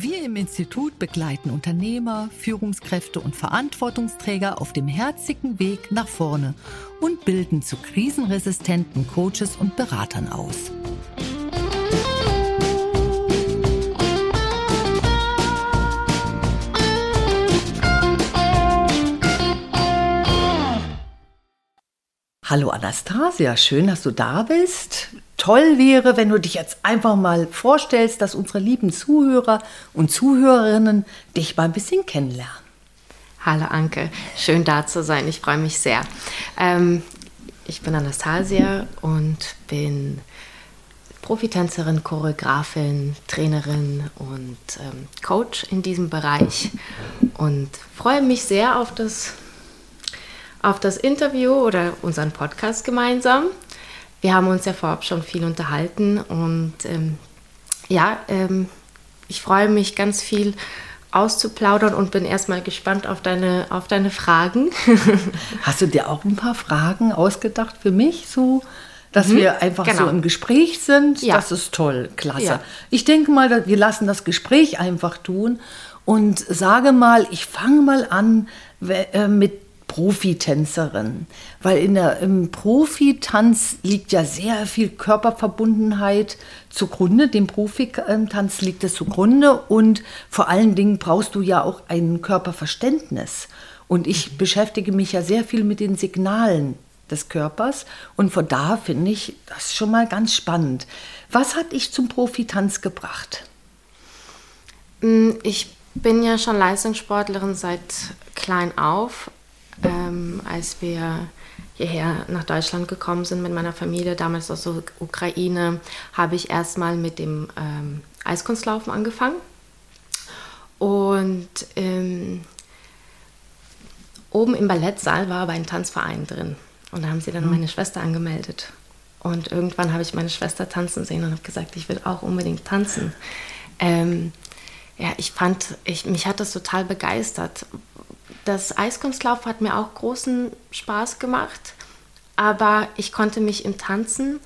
Wir im Institut begleiten Unternehmer, Führungskräfte und Verantwortungsträger auf dem herzigen Weg nach vorne und bilden zu krisenresistenten Coaches und Beratern aus. Hallo Anastasia, schön, dass du da bist. Toll wäre, wenn du dich jetzt einfach mal vorstellst, dass unsere lieben Zuhörer und Zuhörerinnen dich mal ein bisschen kennenlernen. Hallo Anke, schön da zu sein. Ich freue mich sehr. Ähm, ich bin Anastasia und bin Profitänzerin, Choreografin, Trainerin und ähm, Coach in diesem Bereich und freue mich sehr auf das auf das Interview oder unseren Podcast gemeinsam. Wir haben uns ja vorab schon viel unterhalten und ähm, ja, ähm, ich freue mich ganz viel auszuplaudern und bin erstmal gespannt auf deine, auf deine Fragen. Hast du dir auch ein paar Fragen ausgedacht für mich, so dass mhm, wir einfach genau. so im Gespräch sind? Ja. Das ist toll, klasse. Ja. Ich denke mal, wir lassen das Gespräch einfach tun und sage mal, ich fange mal an äh, mit Profitänzerin, weil in der, im Profitanz liegt ja sehr viel Körperverbundenheit zugrunde, dem Profitanz liegt es zugrunde und vor allen Dingen brauchst du ja auch ein Körperverständnis. Und ich beschäftige mich ja sehr viel mit den Signalen des Körpers und von da finde ich das schon mal ganz spannend. Was hat dich zum Profitanz gebracht? Mm, ich bin ja schon Leistungssportlerin seit klein auf ähm, als wir hierher nach Deutschland gekommen sind mit meiner Familie, damals aus der Ukraine, habe ich erstmal mit dem ähm, Eiskunstlaufen angefangen. Und ähm, oben im Ballettsaal war aber ein Tanzverein drin. Und da haben sie dann mhm. meine Schwester angemeldet. Und irgendwann habe ich meine Schwester tanzen sehen und habe gesagt, ich will auch unbedingt tanzen. Ähm, ja, ich fand, ich, mich hat das total begeistert, das Eiskunstlauf hat mir auch großen Spaß gemacht, aber ich konnte mich im Tanzen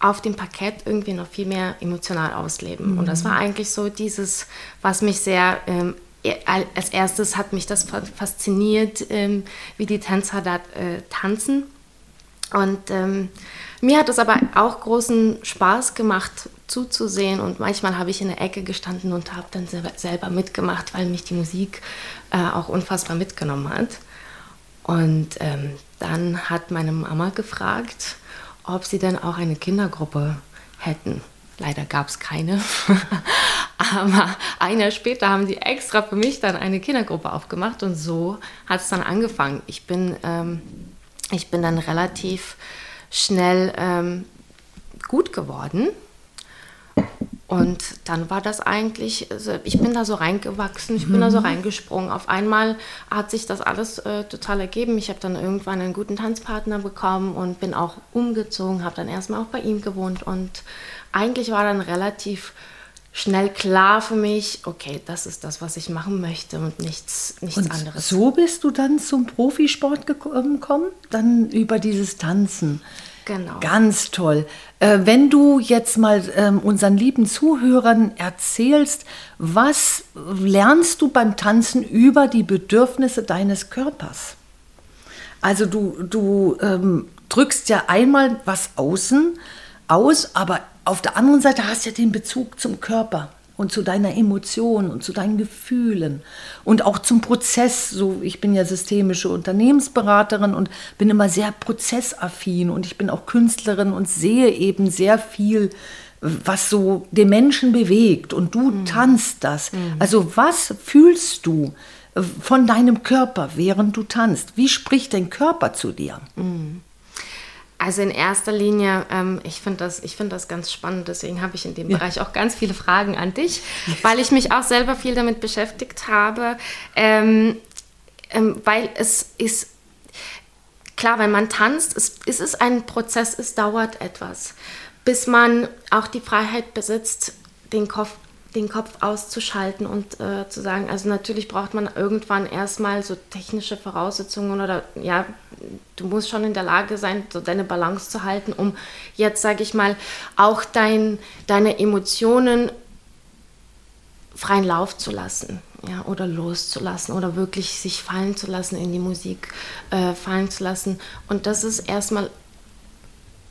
auf dem Parkett irgendwie noch viel mehr emotional ausleben. Mhm. Und das war mhm. eigentlich so dieses, was mich sehr, ähm, e, als erstes hat mich das fasziniert, ähm, wie die Tänzer da äh, tanzen. Und ähm, mir hat es aber auch großen Spaß gemacht zuzusehen und manchmal habe ich in der Ecke gestanden und habe dann selber mitgemacht, weil mich die Musik äh, auch unfassbar mitgenommen hat. Und ähm, dann hat meine Mama gefragt, ob sie denn auch eine Kindergruppe hätten. Leider gab es keine. Aber ein Jahr später haben sie extra für mich dann eine Kindergruppe aufgemacht und so hat es dann angefangen. Ich bin, ähm, ich bin dann relativ schnell ähm, gut geworden. Und dann war das eigentlich, also ich bin da so reingewachsen, ich bin mhm. da so mhm. reingesprungen. Auf einmal hat sich das alles äh, total ergeben. Ich habe dann irgendwann einen guten Tanzpartner bekommen und bin auch umgezogen, habe dann erstmal auch bei ihm gewohnt. Und eigentlich war dann relativ schnell klar für mich, okay, das ist das, was ich machen möchte und nichts, nichts und anderes. So bist du dann zum Profisport gekommen, dann über dieses Tanzen. Genau. Ganz toll. Äh, wenn du jetzt mal ähm, unseren lieben Zuhörern erzählst, was lernst du beim Tanzen über die Bedürfnisse deines Körpers? Also du, du ähm, drückst ja einmal was außen aus, aber auf der anderen Seite hast du ja den Bezug zum Körper und zu deiner Emotion und zu deinen Gefühlen und auch zum Prozess. So, ich bin ja systemische Unternehmensberaterin und bin immer sehr prozessaffin und ich bin auch Künstlerin und sehe eben sehr viel, was so den Menschen bewegt und du mhm. tanzt das. Mhm. Also was fühlst du von deinem Körper, während du tanzt? Wie spricht dein Körper zu dir? Mhm. Also in erster Linie, ähm, ich finde das, find das ganz spannend, deswegen habe ich in dem ja. Bereich auch ganz viele Fragen an dich, weil ich mich auch selber viel damit beschäftigt habe, ähm, ähm, weil es ist klar, wenn man tanzt, es, es ist ein Prozess, es dauert etwas, bis man auch die Freiheit besitzt, den Kopf, den Kopf auszuschalten und äh, zu sagen, also natürlich braucht man irgendwann erstmal so technische Voraussetzungen oder ja, du musst schon in der Lage sein, so deine Balance zu halten, um jetzt, sage ich mal, auch dein, deine Emotionen freien Lauf zu lassen ja, oder loszulassen oder wirklich sich fallen zu lassen in die Musik, äh, fallen zu lassen. Und das ist erstmal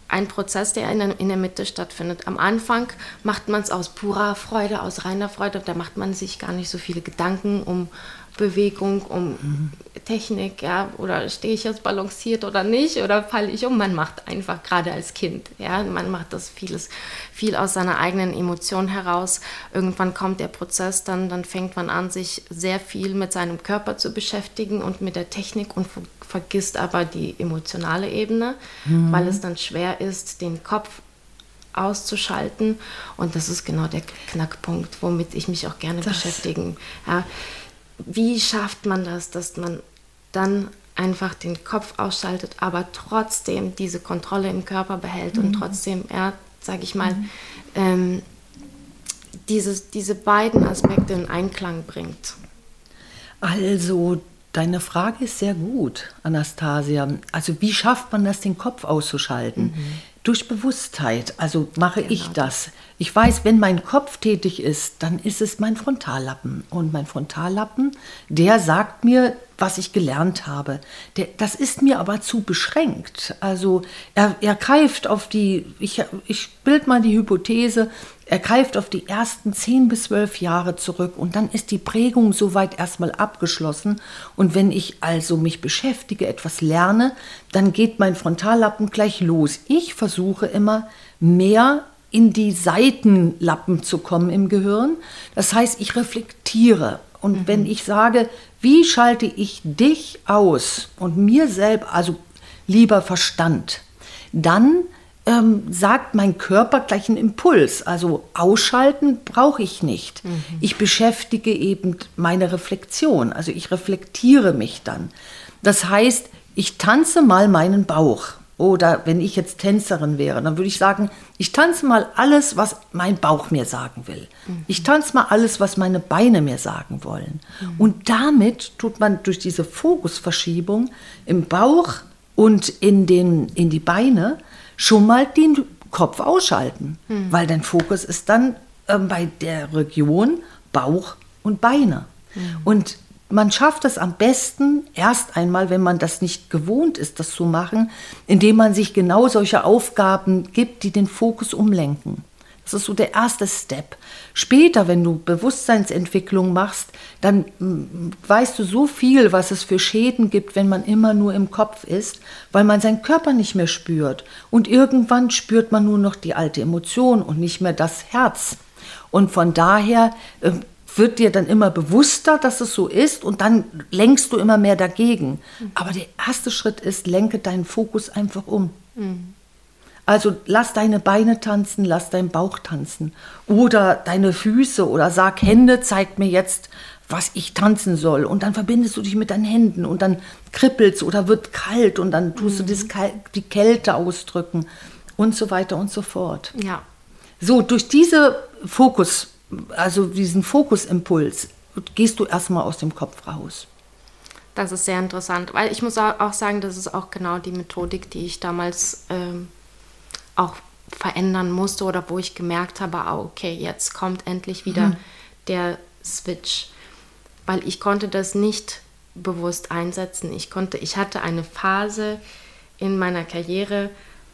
ein Prozess, der in der, in der Mitte stattfindet. Am Anfang macht man es aus purer Freude, aus reiner Freude. Da macht man sich gar nicht so viele Gedanken um Bewegung, um mhm. Technik, ja, oder stehe ich jetzt balanciert oder nicht, oder falle ich um. Man macht einfach gerade als Kind, ja, man macht das vieles, viel aus seiner eigenen Emotion heraus. Irgendwann kommt der Prozess, dann, dann fängt man an, sich sehr viel mit seinem Körper zu beschäftigen und mit der Technik und vergisst aber die emotionale Ebene, mhm. weil es dann schwer ist, den Kopf auszuschalten. Und das ist genau der Knackpunkt, womit ich mich auch gerne das. beschäftigen. Ja, wie schafft man das, dass man dann einfach den Kopf ausschaltet, aber trotzdem diese Kontrolle im Körper behält mhm. und trotzdem, ja, sage ich mal, mhm. ähm, dieses, diese beiden Aspekte in Einklang bringt. Also, deine Frage ist sehr gut, Anastasia. Also, wie schafft man das, den Kopf auszuschalten? Mhm. Durch Bewusstheit. Also mache genau. ich das. Ich weiß, wenn mein Kopf tätig ist, dann ist es mein Frontallappen. Und mein Frontallappen, der sagt mir, was ich gelernt habe. Der, das ist mir aber zu beschränkt. Also er, er greift auf die, ich, ich bild mal die Hypothese, er greift auf die ersten zehn bis zwölf Jahre zurück und dann ist die Prägung soweit erstmal abgeschlossen. Und wenn ich also mich beschäftige, etwas lerne, dann geht mein Frontallappen gleich los. Ich versuche immer mehr in die Seitenlappen zu kommen im Gehirn. Das heißt, ich reflektiere. Und mhm. wenn ich sage, wie schalte ich dich aus und mir selbst, also lieber Verstand, dann ähm, sagt mein Körper gleich einen Impuls. Also ausschalten brauche ich nicht. Mhm. Ich beschäftige eben meine Reflexion. Also ich reflektiere mich dann. Das heißt, ich tanze mal meinen Bauch. Oder wenn ich jetzt Tänzerin wäre, dann würde ich sagen, ich tanze mal alles, was mein Bauch mir sagen will. Mhm. Ich tanze mal alles, was meine Beine mir sagen wollen. Mhm. Und damit tut man durch diese Fokusverschiebung im Bauch und in, den, in die Beine, schon mal den Kopf ausschalten, hm. weil dein Fokus ist dann äh, bei der Region Bauch und Beine. Hm. Und man schafft es am besten erst einmal, wenn man das nicht gewohnt ist, das zu machen, indem man sich genau solche Aufgaben gibt, die den Fokus umlenken. Das ist so der erste Step. Später, wenn du Bewusstseinsentwicklung machst, dann mm, weißt du so viel, was es für Schäden gibt, wenn man immer nur im Kopf ist, weil man seinen Körper nicht mehr spürt. Und irgendwann spürt man nur noch die alte Emotion und nicht mehr das Herz. Und von daher äh, wird dir dann immer bewusster, dass es so ist und dann lenkst du immer mehr dagegen. Mhm. Aber der erste Schritt ist, lenke deinen Fokus einfach um. Mhm. Also lass deine Beine tanzen, lass deinen Bauch tanzen oder deine Füße oder sag Hände, zeigt mir jetzt, was ich tanzen soll. Und dann verbindest du dich mit deinen Händen und dann kribbelst oder wird kalt und dann tust mhm. du das, die Kälte ausdrücken und so weiter und so fort. Ja. So, durch diese Fokus, also diesen Fokusimpuls, gehst du erstmal aus dem Kopf raus. Das ist sehr interessant, weil ich muss auch sagen, das ist auch genau die Methodik, die ich damals ähm, auch verändern musste oder wo ich gemerkt habe, ah, okay, jetzt kommt endlich wieder mhm. der Switch, weil ich konnte das nicht bewusst einsetzen. Ich konnte, ich hatte eine Phase in meiner Karriere,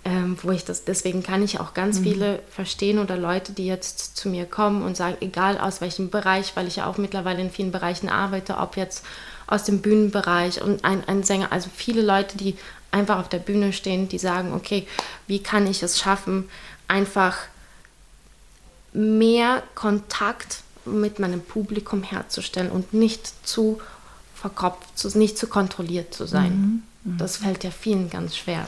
ähm, wo ich das, deswegen kann ich auch ganz mhm. viele verstehen oder Leute, die jetzt zu mir kommen und sagen, egal aus welchem Bereich, weil ich ja auch mittlerweile in vielen Bereichen arbeite, ob jetzt aus dem Bühnenbereich und ein, ein Sänger, also viele Leute, die einfach auf der Bühne stehen, die sagen, okay, wie kann ich es schaffen, einfach mehr Kontakt mit meinem Publikum herzustellen und nicht zu verkopft, nicht zu kontrolliert zu sein. Mhm, mhm. Das fällt ja vielen ganz schwer.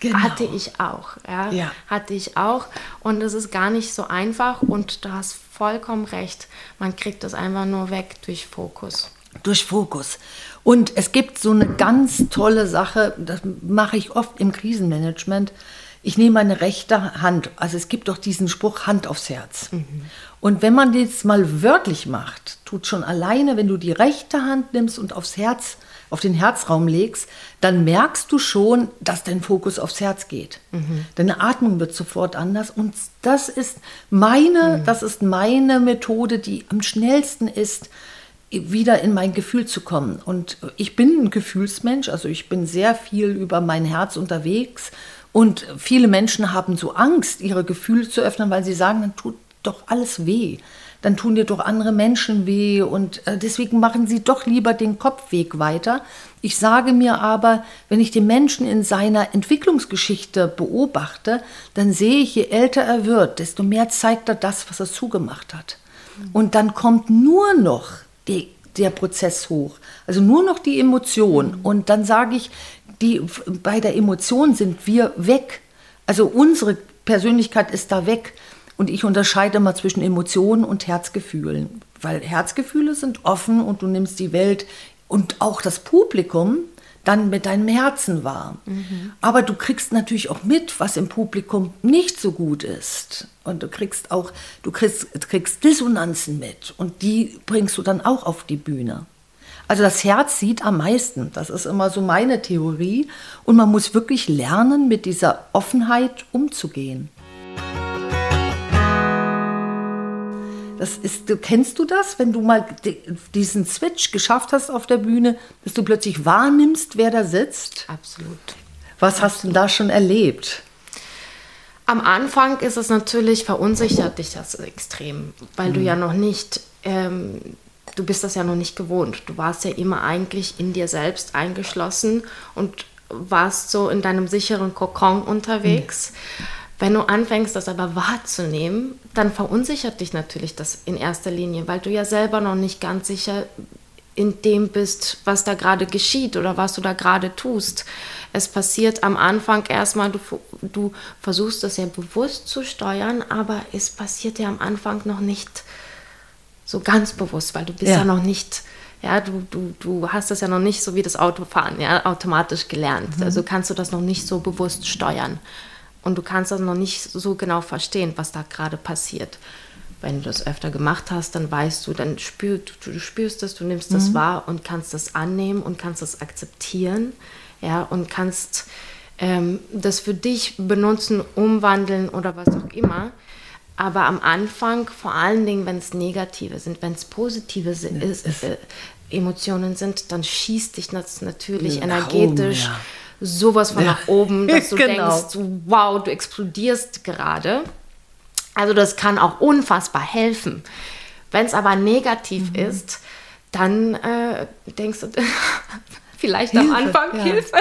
Genau. Hatte ich auch. Ja? ja? Hatte ich auch. Und es ist gar nicht so einfach. Und du hast vollkommen recht. Man kriegt das einfach nur weg durch Fokus. Durch Fokus. Und es gibt so eine ganz tolle Sache, das mache ich oft im Krisenmanagement. Ich nehme meine rechte Hand, also es gibt doch diesen Spruch Hand aufs Herz. Mhm. Und wenn man das mal wörtlich macht, tut schon alleine, wenn du die rechte Hand nimmst und aufs Herz, auf den Herzraum legst, dann merkst du schon, dass dein Fokus aufs Herz geht. Mhm. Deine Atmung wird sofort anders. Und das ist meine, mhm. das ist meine Methode, die am schnellsten ist, wieder in mein Gefühl zu kommen. Und ich bin ein Gefühlsmensch, also ich bin sehr viel über mein Herz unterwegs. Und viele Menschen haben so Angst, ihre Gefühle zu öffnen, weil sie sagen, dann tut doch alles weh. Dann tun dir doch andere Menschen weh und äh, deswegen machen sie doch lieber den Kopfweg weiter. Ich sage mir aber, wenn ich den Menschen in seiner Entwicklungsgeschichte beobachte, dann sehe ich, je älter er wird, desto mehr zeigt er das, was er zugemacht hat. Und dann kommt nur noch die, der Prozess hoch. Also nur noch die Emotion. Mhm. Und dann sage ich, die, bei der Emotion sind wir weg. Also unsere Persönlichkeit ist da weg. Und ich unterscheide mal zwischen Emotionen und Herzgefühlen. Weil Herzgefühle sind offen und du nimmst die Welt und auch das Publikum dann mit deinem Herzen wahr. Mhm. Aber du kriegst natürlich auch mit, was im Publikum nicht so gut ist. Und du kriegst auch, du kriegst, kriegst Dissonanzen mit und die bringst du dann auch auf die Bühne. Also das Herz sieht am meisten. Das ist immer so meine Theorie. Und man muss wirklich lernen, mit dieser Offenheit umzugehen. Das ist, du, kennst du das, wenn du mal diesen Switch geschafft hast auf der Bühne, dass du plötzlich wahrnimmst, wer da sitzt? Absolut. Was Absolut. hast du da schon erlebt? Am Anfang ist es natürlich verunsichert dich das extrem, weil mhm. du ja noch nicht, ähm, du bist das ja noch nicht gewohnt. Du warst ja immer eigentlich in dir selbst eingeschlossen und warst so in deinem sicheren Kokon unterwegs. Mhm. Wenn du anfängst, das aber wahrzunehmen, dann verunsichert dich natürlich das in erster Linie, weil du ja selber noch nicht ganz sicher in dem bist, was da gerade geschieht oder was du da gerade tust. Es passiert am Anfang erstmal, du, du versuchst das ja bewusst zu steuern, aber es passiert ja am Anfang noch nicht so ganz bewusst, weil du bist ja, ja noch nicht, ja, du, du, du hast das ja noch nicht so wie das Autofahren, ja, automatisch gelernt. Mhm. Also kannst du das noch nicht so bewusst steuern und du kannst das noch nicht so genau verstehen, was da gerade passiert. Wenn du das öfter gemacht hast, dann weißt du, dann spürst du, du spürst es, du nimmst das mhm. wahr und kannst das annehmen und kannst das akzeptieren, ja, und kannst ähm, das für dich benutzen, umwandeln oder was auch immer. Aber am Anfang, vor allen Dingen, wenn es negative sind, wenn es positive sind, ist, äh, Emotionen sind, dann schießt dich das natürlich energetisch. Oben, ja sowas von nach oben, dass du genau. denkst, wow, du explodierst gerade. Also das kann auch unfassbar helfen. Wenn es aber negativ mhm. ist, dann äh, denkst du vielleicht Hilfe, am Anfang ja. Hilfe.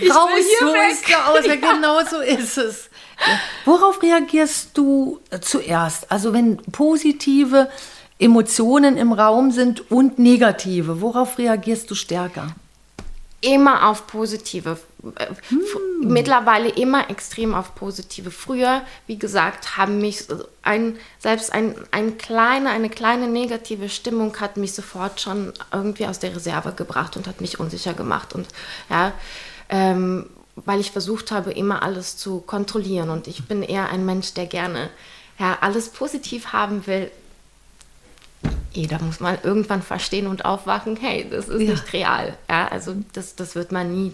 Ich Raus, will so weg. aus, ja. genau so ist es. Ja. Worauf reagierst du zuerst? Also wenn positive Emotionen im Raum sind und negative, worauf reagierst du stärker? Immer auf positive. Hm. Mittlerweile immer extrem auf positive. Früher, wie gesagt, haben mich ein, selbst ein, ein kleine, eine kleine negative Stimmung hat mich sofort schon irgendwie aus der Reserve gebracht und hat mich unsicher gemacht. Und ja, ähm, weil ich versucht habe, immer alles zu kontrollieren. Und ich bin eher ein Mensch, der gerne ja, alles positiv haben will, jeder muss mal irgendwann verstehen und aufwachen, hey, das ist ja. nicht real. Ja, also das, das, wird man nie,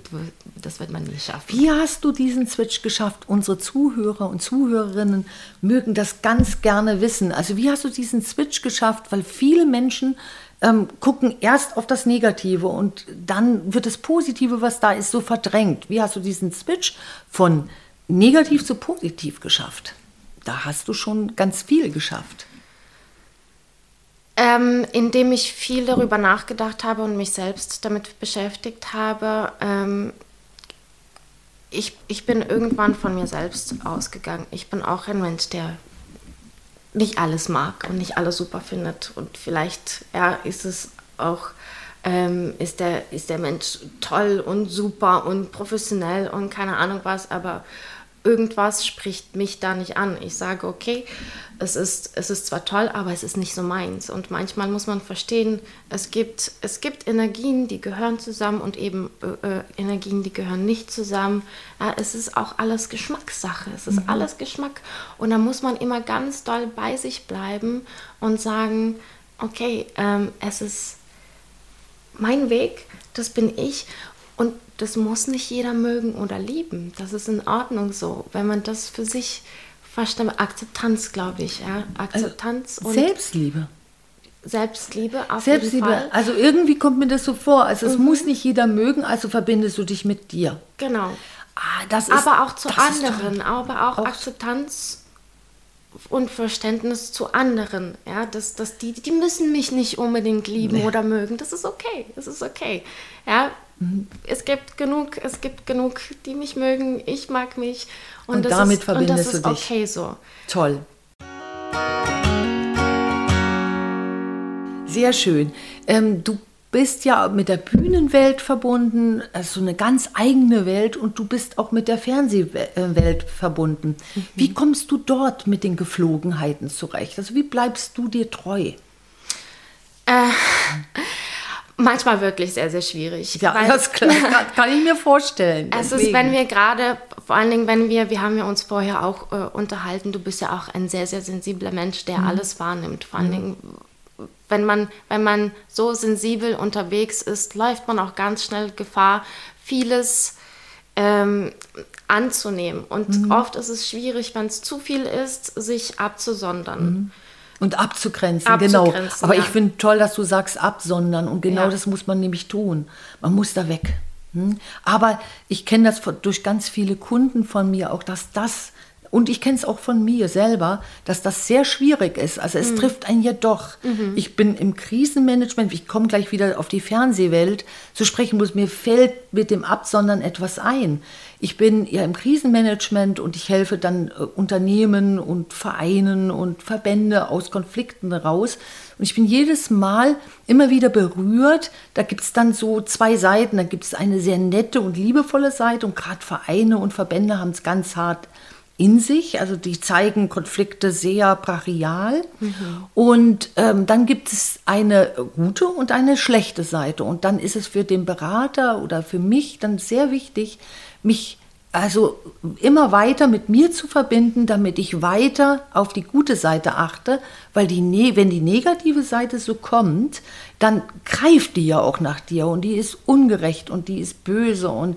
das wird man nie schaffen. Wie hast du diesen Switch geschafft? Unsere Zuhörer und Zuhörerinnen mögen das ganz gerne wissen. Also wie hast du diesen Switch geschafft? Weil viele Menschen ähm, gucken erst auf das Negative und dann wird das Positive, was da ist, so verdrängt. Wie hast du diesen Switch von negativ zu positiv geschafft? Da hast du schon ganz viel geschafft. Ähm, indem ich viel darüber nachgedacht habe und mich selbst damit beschäftigt habe. Ähm, ich, ich bin irgendwann von mir selbst ausgegangen. Ich bin auch ein Mensch, der nicht alles mag und nicht alles super findet. Und vielleicht ja, ist es auch, ähm, ist, der, ist der Mensch toll und super und professionell und keine Ahnung was, aber irgendwas spricht mich da nicht an. Ich sage, okay, es ist, es ist zwar toll, aber es ist nicht so meins. Und manchmal muss man verstehen, es gibt, es gibt Energien, die gehören zusammen und eben äh, äh Energien, die gehören nicht zusammen. Ja, es ist auch alles Geschmackssache. Es ist mhm. alles Geschmack. Und da muss man immer ganz doll bei sich bleiben und sagen, okay, ähm, es ist mein Weg, das bin ich. Das muss nicht jeder mögen oder lieben. Das ist in Ordnung so, wenn man das für sich verstanden. Akzeptanz, glaube ich. Ja? Akzeptanz also, und Selbstliebe. Selbstliebe auf Selbstliebe. jeden Fall. Also irgendwie kommt mir das so vor. Also es mhm. muss nicht jeder mögen, also verbindest du dich mit dir. Genau. Ah, das ist, aber auch zu anderen, aber auch, auch Akzeptanz und Verständnis zu anderen. Ja, dass, dass die, die müssen mich nicht unbedingt lieben nee. oder mögen. Das ist okay. Das ist okay. Ja, es gibt genug, es gibt genug, die mich mögen. Ich mag mich. Und, und damit ist, verbindest und das ist du dich. okay so. Toll. Sehr schön. Ähm, du bist ja mit der Bühnenwelt verbunden, also eine ganz eigene Welt und du bist auch mit der Fernsehwelt verbunden. Mhm. Wie kommst du dort mit den Geflogenheiten zurecht? Also wie bleibst du dir treu? Äh, Manchmal wirklich sehr, sehr schwierig. Ja, das kann, kann, ich mir vorstellen. Es ist, wenn wir gerade, vor allen Dingen, wenn wir, wir haben ja uns vorher auch äh, unterhalten, du bist ja auch ein sehr, sehr sensibler Mensch, der mhm. alles wahrnimmt. Vor allen mhm. Dingen, wenn man, wenn man so sensibel unterwegs ist, läuft man auch ganz schnell Gefahr, vieles ähm, anzunehmen. Und mhm. oft ist es schwierig, wenn es zu viel ist, sich abzusondern. Und abzugrenzen, genau. abzugrenzen genau. Aber ja. ich finde toll, dass du sagst absondern. Und genau ja. das muss man nämlich tun. Man muss da weg. Hm? Aber ich kenne das durch ganz viele Kunden von mir auch, dass das und ich kenne es auch von mir selber, dass das sehr schwierig ist. Also es mhm. trifft einen ja doch. Mhm. Ich bin im Krisenmanagement, ich komme gleich wieder auf die Fernsehwelt zu sprechen muss, mir fällt mit dem Absondern etwas ein. Ich bin ja im Krisenmanagement und ich helfe dann äh, Unternehmen und Vereinen und Verbände aus Konflikten raus. Und ich bin jedes Mal immer wieder berührt. Da gibt es dann so zwei Seiten. Da gibt es eine sehr nette und liebevolle Seite und gerade Vereine und Verbände haben es ganz hart in sich, also die zeigen Konflikte sehr brachial. Mhm. Und ähm, dann gibt es eine gute und eine schlechte Seite. Und dann ist es für den Berater oder für mich dann sehr wichtig, mich also immer weiter mit mir zu verbinden, damit ich weiter auf die gute Seite achte, weil die, ne wenn die negative Seite so kommt, dann greift die ja auch nach dir und die ist ungerecht und die ist böse und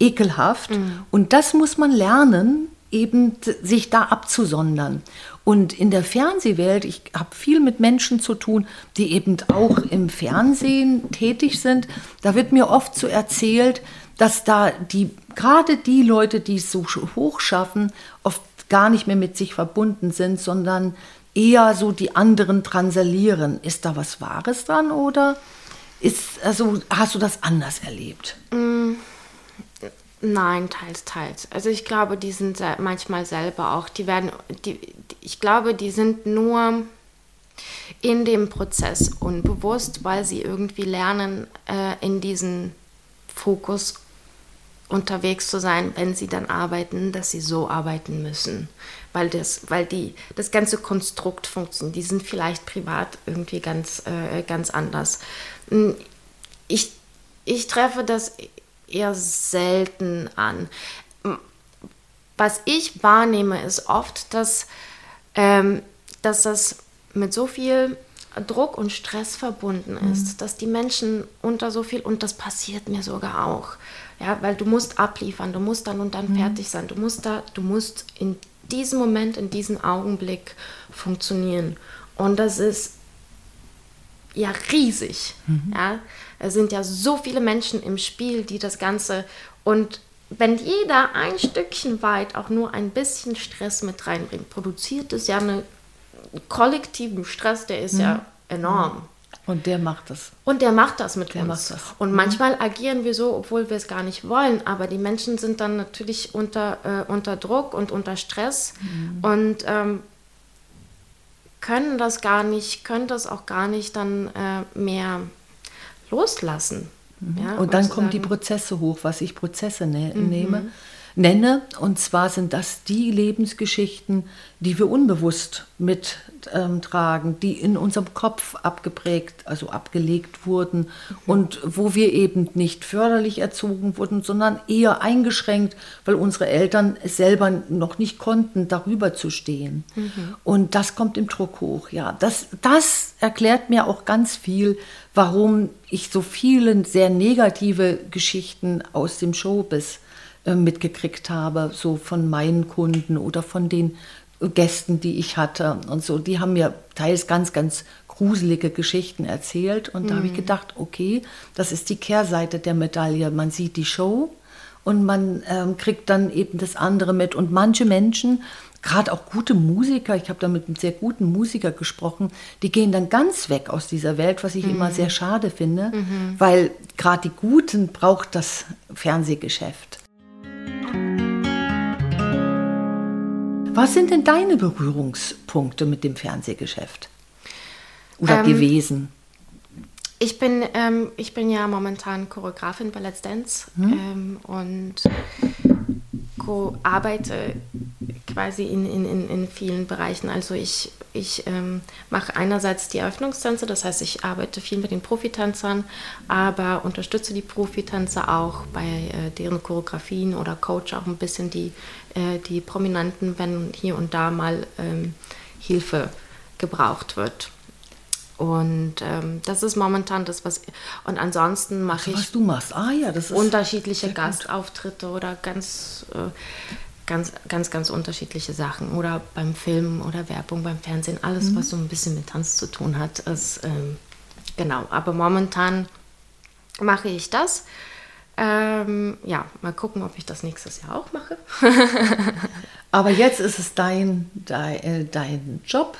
ekelhaft. Mhm. Und das muss man lernen, eben sich da abzusondern. Und in der Fernsehwelt, ich habe viel mit Menschen zu tun, die eben auch im Fernsehen tätig sind. Da wird mir oft so erzählt, dass da die, gerade die Leute, die es so hoch schaffen, oft gar nicht mehr mit sich verbunden sind, sondern eher so die anderen transalieren. Ist da was Wahres dran oder ist, also, hast du das anders erlebt? Mm. Nein, teils, teils. Also ich glaube, die sind manchmal selber auch, die werden, die, ich glaube, die sind nur in dem Prozess unbewusst, weil sie irgendwie lernen, äh, in diesen Fokus unterwegs zu sein, wenn sie dann arbeiten, dass sie so arbeiten müssen, weil das, weil die, das ganze Konstrukt funktioniert. Die sind vielleicht privat irgendwie ganz, äh, ganz anders. Hm, ich, ich treffe das eher selten an. Was ich wahrnehme, ist oft, dass, ähm, dass das mit so viel Druck und Stress verbunden mhm. ist, mhm. dass die Menschen unter so viel, und das passiert mir sogar auch, ja, weil du musst abliefern, du musst dann und dann mhm. fertig sein, du musst da, du musst in diesem Moment, in diesem Augenblick funktionieren. Und das ist ja riesig. Mhm. Ja? Es sind ja so viele Menschen im Spiel, die das Ganze und wenn jeder ein Stückchen weit auch nur ein bisschen Stress mit reinbringt, produziert es ja einen kollektiven Stress, der ist mhm. ja enorm. Und der macht das. Und der macht das mit der uns. Das. Und mhm. manchmal agieren wir so, obwohl wir es gar nicht wollen. Aber die Menschen sind dann natürlich unter, äh, unter Druck und unter Stress. Mhm. Und ähm, können das gar nicht, können das auch gar nicht dann äh, mehr loslassen. Mhm. Ja, und dann kommen die Prozesse hoch, was ich Prozesse ne mhm. nehme. Nenne. Und zwar sind das die Lebensgeschichten, die wir unbewusst mittragen, ähm, die in unserem Kopf abgeprägt, also abgelegt wurden mhm. und wo wir eben nicht förderlich erzogen wurden, sondern eher eingeschränkt, weil unsere Eltern es selber noch nicht konnten, darüber zu stehen. Mhm. Und das kommt im Druck hoch. Ja, das, das erklärt mir auch ganz viel, warum ich so viele sehr negative Geschichten aus dem Showbiz mitgekriegt habe, so von meinen Kunden oder von den Gästen, die ich hatte und so, die haben mir teils ganz, ganz gruselige Geschichten erzählt. Und da habe ich mhm. gedacht, okay, das ist die Kehrseite der Medaille. Man sieht die Show und man ähm, kriegt dann eben das andere mit. Und manche Menschen, gerade auch gute Musiker, ich habe da mit einem sehr guten Musiker gesprochen, die gehen dann ganz weg aus dieser Welt, was ich mhm. immer sehr schade finde, mhm. weil gerade die Guten braucht das Fernsehgeschäft. Was sind denn deine Berührungspunkte mit dem Fernsehgeschäft? Oder ähm, gewesen? Ich bin, ähm, ich bin ja momentan Choreografin bei Let's Dance hm? ähm, und arbeite quasi in, in, in vielen Bereichen. Also ich, ich ähm, mache einerseits die Eröffnungstänze, das heißt, ich arbeite viel mit den Profitänzern, aber unterstütze die Profitänzer auch bei äh, deren Choreografien oder coach auch ein bisschen die, äh, die Prominenten, wenn hier und da mal ähm, Hilfe gebraucht wird. Und ähm, das ist momentan das, was. Und ansonsten mache ich. Was du machst, ah ja, das ist. Unterschiedliche Gastauftritte oder ganz, äh, ganz, ganz, ganz unterschiedliche Sachen. Oder beim Film oder Werbung, beim Fernsehen, alles, mhm. was so ein bisschen mit Tanz zu tun hat. Ist, ähm, genau, aber momentan mache ich das. Ähm, ja, mal gucken, ob ich das nächstes Jahr auch mache. aber jetzt ist es dein, dein, äh, dein Job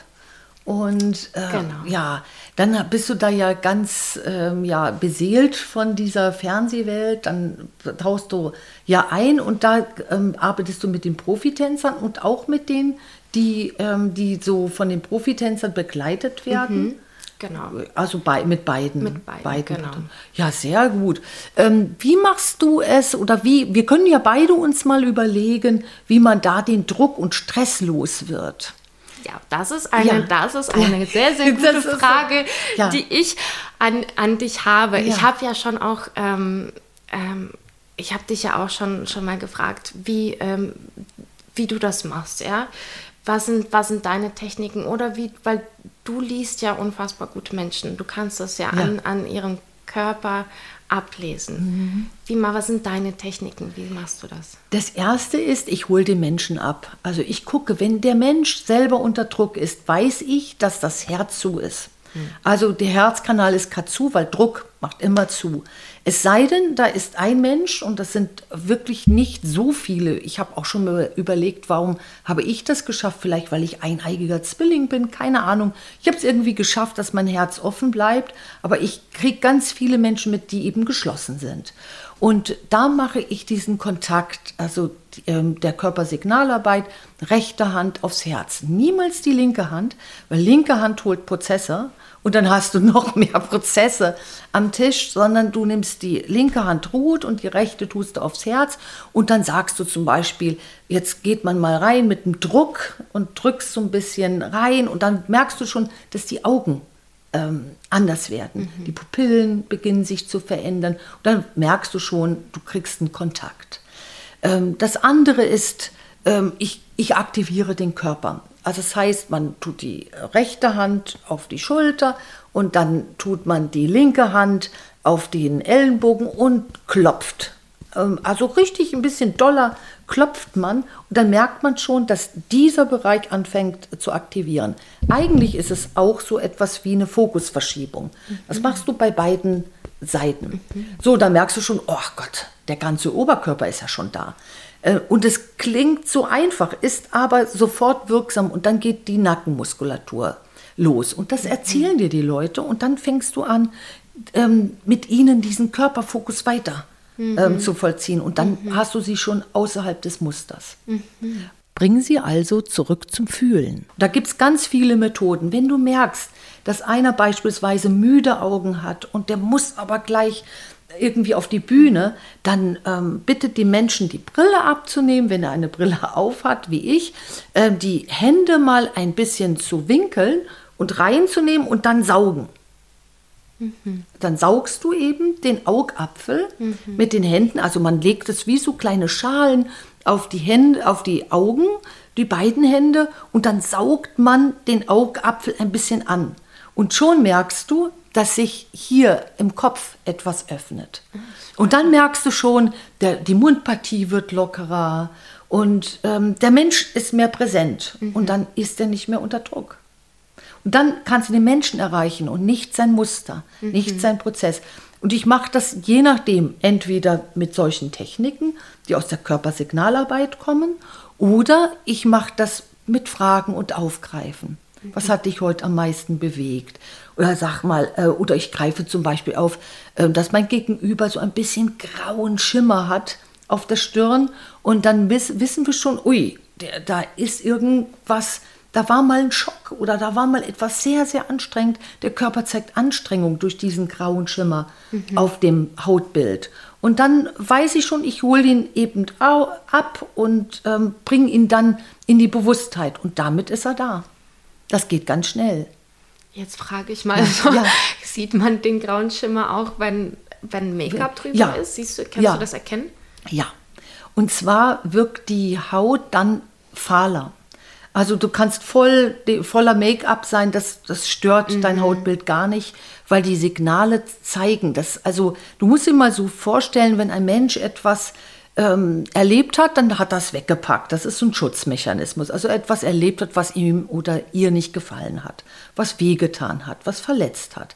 und äh, genau. ja, dann bist du da ja ganz ähm, ja, beseelt von dieser Fernsehwelt. Dann tauchst du ja ein und da ähm, arbeitest du mit den Profitänzern und auch mit denen, die, ähm, die so von den Profitänzern begleitet werden. Mhm. Genau. Also bei, mit beiden. Mit beiden, beiden genau. Ja, sehr gut. Ähm, wie machst du es oder wie, wir können ja beide uns mal überlegen, wie man da den Druck und Stress los wird. Ja, das ist eine, ja. das ist eine sehr, sehr gute Frage, ja. die ich an, an dich habe. Ja. Ich habe ja schon auch, ähm, ähm, ich habe dich ja auch schon, schon mal gefragt, wie, ähm, wie du das machst, ja. Was sind, was sind deine Techniken oder wie, weil du liest ja unfassbar gute Menschen. Du kannst das ja, An, an ihrem Körper, ablesen. Mhm. Wie, was sind deine Techniken? Wie machst du das? Das erste ist, ich hole den Menschen ab. Also ich gucke, wenn der Mensch selber unter Druck ist, weiß ich, dass das Herz zu ist. Also der Herzkanal ist gerade zu, weil Druck macht immer zu. Es sei denn, da ist ein Mensch und das sind wirklich nicht so viele. Ich habe auch schon mal überlegt, warum habe ich das geschafft? Vielleicht, weil ich eineigiger Zwilling bin, keine Ahnung. Ich habe es irgendwie geschafft, dass mein Herz offen bleibt, aber ich kriege ganz viele Menschen mit, die eben geschlossen sind. Und da mache ich diesen Kontakt, also ähm, der Körpersignalarbeit, rechte Hand aufs Herz. Niemals die linke Hand, weil linke Hand holt Prozesse und dann hast du noch mehr Prozesse am Tisch, sondern du nimmst die linke Hand ruht und die rechte tust du aufs Herz und dann sagst du zum Beispiel, jetzt geht man mal rein mit dem Druck und drückst so ein bisschen rein und dann merkst du schon, dass die Augen ähm, anders werden. Mhm. Die Pupillen beginnen sich zu verändern und dann merkst du schon, du kriegst einen Kontakt. Ähm, das andere ist, ähm, ich, ich aktiviere den Körper. Also das heißt, man tut die rechte Hand auf die Schulter und dann tut man die linke Hand auf den Ellenbogen und klopft. Ähm, also richtig ein bisschen doller klopft man und dann merkt man schon, dass dieser Bereich anfängt zu aktivieren. Eigentlich ist es auch so etwas wie eine Fokusverschiebung. Das mhm. machst du bei beiden Seiten. Mhm. So, dann merkst du schon, oh Gott, der ganze Oberkörper ist ja schon da. Äh, und es klingt so einfach, ist aber sofort wirksam und dann geht die Nackenmuskulatur los. Und das erzählen dir die Leute und dann fängst du an, ähm, mit ihnen diesen Körperfokus weiter ähm, mhm. zu vollziehen. Und dann mhm. hast du sie schon außerhalb des Musters. Mhm. Bringen Sie also zurück zum Fühlen. Da gibt es ganz viele Methoden. Wenn du merkst, dass einer beispielsweise müde Augen hat und der muss aber gleich irgendwie auf die Bühne, dann ähm, bittet die Menschen, die Brille abzunehmen, wenn er eine Brille aufhat, wie ich, äh, die Hände mal ein bisschen zu winkeln und reinzunehmen und dann saugen. Dann saugst du eben den Augapfel mhm. mit den Händen, also man legt es wie so kleine Schalen auf die Hände, auf die Augen, die beiden Hände und dann saugt man den Augapfel ein bisschen an. Und schon merkst du, dass sich hier im Kopf etwas öffnet. Und dann merkst du schon, der, die Mundpartie wird lockerer und ähm, der Mensch ist mehr präsent mhm. und dann ist er nicht mehr unter Druck. Und dann kannst du den Menschen erreichen und nicht sein Muster, mhm. nicht sein Prozess. Und ich mache das je nachdem, entweder mit solchen Techniken, die aus der Körpersignalarbeit kommen, oder ich mache das mit Fragen und Aufgreifen. Was hat dich heute am meisten bewegt? Oder sag mal, äh, oder ich greife zum Beispiel auf, äh, dass mein Gegenüber so ein bisschen grauen Schimmer hat auf der Stirn und dann wiss, wissen wir schon, ui, der, da ist irgendwas, da war mal ein Schock oder da war mal etwas sehr, sehr anstrengend. Der Körper zeigt Anstrengung durch diesen grauen Schimmer mhm. auf dem Hautbild. Und dann weiß ich schon, ich hole ihn eben ab und ähm, bringe ihn dann in die Bewusstheit. Und damit ist er da. Das geht ganz schnell. Jetzt frage ich mal, so, ja. sieht man den grauen Schimmer auch, wenn, wenn Make-up drüber ja. ist? Siehst du, kannst ja. du das erkennen? Ja. Und zwar wirkt die Haut dann fahler. Also du kannst voll, voller Make-up sein, das, das stört mhm. dein Hautbild gar nicht, weil die Signale zeigen, dass, also du musst dir mal so vorstellen, wenn ein Mensch etwas ähm, erlebt hat, dann hat das weggepackt. Das ist so ein Schutzmechanismus. Also etwas erlebt hat, was ihm oder ihr nicht gefallen hat, was wehgetan hat, was verletzt hat.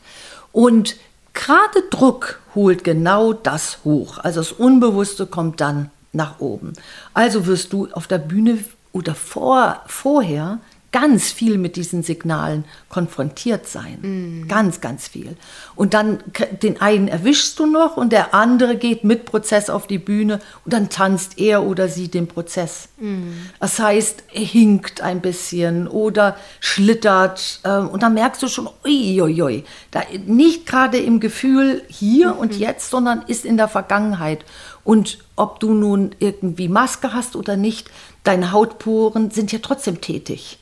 Und gerade Druck holt genau das hoch. Also das Unbewusste kommt dann nach oben. Also wirst du auf der Bühne oder vor, vorher ganz viel mit diesen Signalen konfrontiert sein. Mm. Ganz, ganz viel. Und dann den einen erwischst du noch und der andere geht mit Prozess auf die Bühne und dann tanzt er oder sie den Prozess. Mm. Das heißt, er hinkt ein bisschen oder schlittert äh, und dann merkst du schon, uiuiui, da nicht gerade im Gefühl hier mm und jetzt, sondern ist in der Vergangenheit. Und ob du nun irgendwie Maske hast oder nicht, deine Hautporen sind ja trotzdem tätig.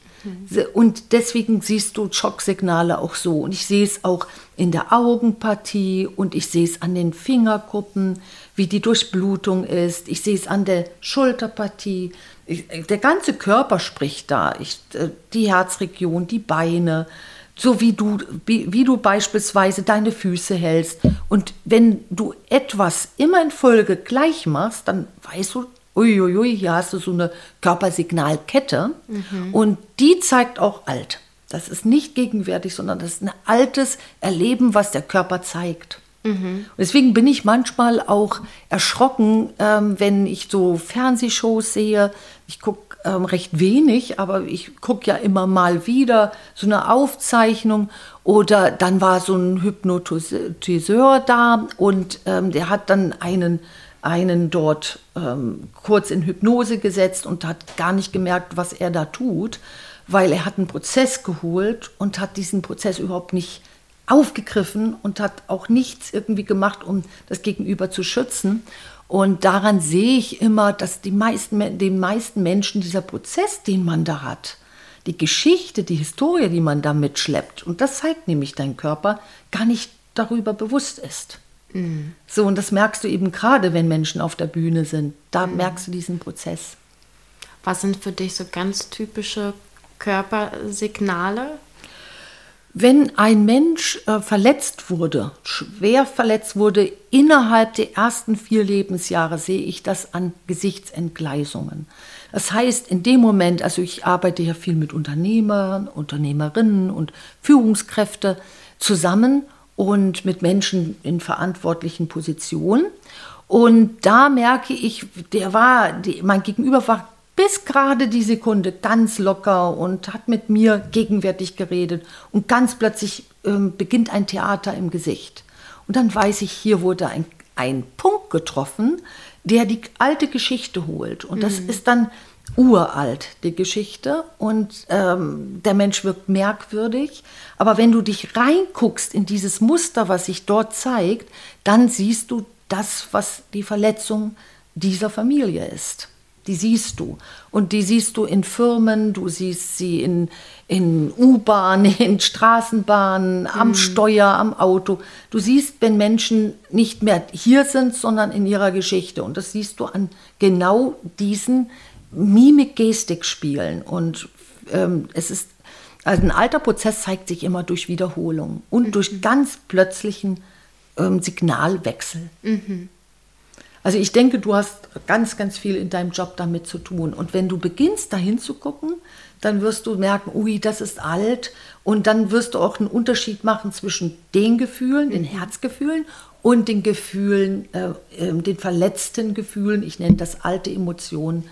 Und deswegen siehst du Schocksignale auch so. Und ich sehe es auch in der Augenpartie und ich sehe es an den Fingerkuppen, wie die Durchblutung ist. Ich sehe es an der Schulterpartie. Ich, der ganze Körper spricht da. Ich, äh, die Herzregion, die Beine, so wie du, wie, wie du beispielsweise deine Füße hältst. Und wenn du etwas immer in Folge gleich machst, dann weißt du, uiuiui, hier hast du so eine Körpersignalkette mhm. und die zeigt auch alt. Das ist nicht gegenwärtig, sondern das ist ein altes Erleben, was der Körper zeigt. Mhm. deswegen bin ich manchmal auch erschrocken, ähm, wenn ich so Fernsehshows sehe. Ich gucke ähm, recht wenig, aber ich gucke ja immer mal wieder so eine Aufzeichnung. Oder dann war so ein Hypnotiseur da und ähm, der hat dann einen einen dort ähm, kurz in Hypnose gesetzt und hat gar nicht gemerkt, was er da tut, weil er hat einen Prozess geholt und hat diesen Prozess überhaupt nicht aufgegriffen und hat auch nichts irgendwie gemacht, um das Gegenüber zu schützen. Und daran sehe ich immer, dass die meisten, den meisten Menschen dieser Prozess, den man da hat, die Geschichte, die Historie, die man da mitschleppt, und das zeigt nämlich dein Körper, gar nicht darüber bewusst ist. Mhm. So, und das merkst du eben gerade, wenn Menschen auf der Bühne sind. Da mhm. merkst du diesen Prozess. Was sind für dich so ganz typische Körpersignale? Wenn ein Mensch äh, verletzt wurde, schwer verletzt wurde, innerhalb der ersten vier Lebensjahre sehe ich das an Gesichtsentgleisungen. Das heißt, in dem Moment, also ich arbeite ja viel mit Unternehmern, Unternehmerinnen und Führungskräfte zusammen und mit Menschen in verantwortlichen Positionen. Und da merke ich, der war, die, mein Gegenüber war bis gerade die Sekunde ganz locker und hat mit mir gegenwärtig geredet. Und ganz plötzlich ähm, beginnt ein Theater im Gesicht. Und dann weiß ich, hier wurde ein, ein Punkt getroffen, der die alte Geschichte holt. Und das mhm. ist dann uralt, die Geschichte, und ähm, der Mensch wirkt merkwürdig. Aber wenn du dich reinguckst in dieses Muster, was sich dort zeigt, dann siehst du das, was die Verletzung dieser Familie ist. Die siehst du. Und die siehst du in Firmen, du siehst sie in, in U-Bahn, in Straßenbahnen, am mhm. Steuer, am Auto. Du siehst, wenn Menschen nicht mehr hier sind, sondern in ihrer Geschichte. Und das siehst du an genau diesen Mimik-Gestik-Spielen. Und ähm, es ist, also ein alter Prozess zeigt sich immer durch Wiederholung und mhm. durch ganz plötzlichen ähm, Signalwechsel. Mhm. Also ich denke, du hast ganz, ganz viel in deinem Job damit zu tun. Und wenn du beginnst, dahin zu gucken, dann wirst du merken, ui, das ist alt. Und dann wirst du auch einen Unterschied machen zwischen den Gefühlen, den mhm. Herzgefühlen und den Gefühlen, äh, äh, den verletzten Gefühlen, ich nenne das alte Emotionen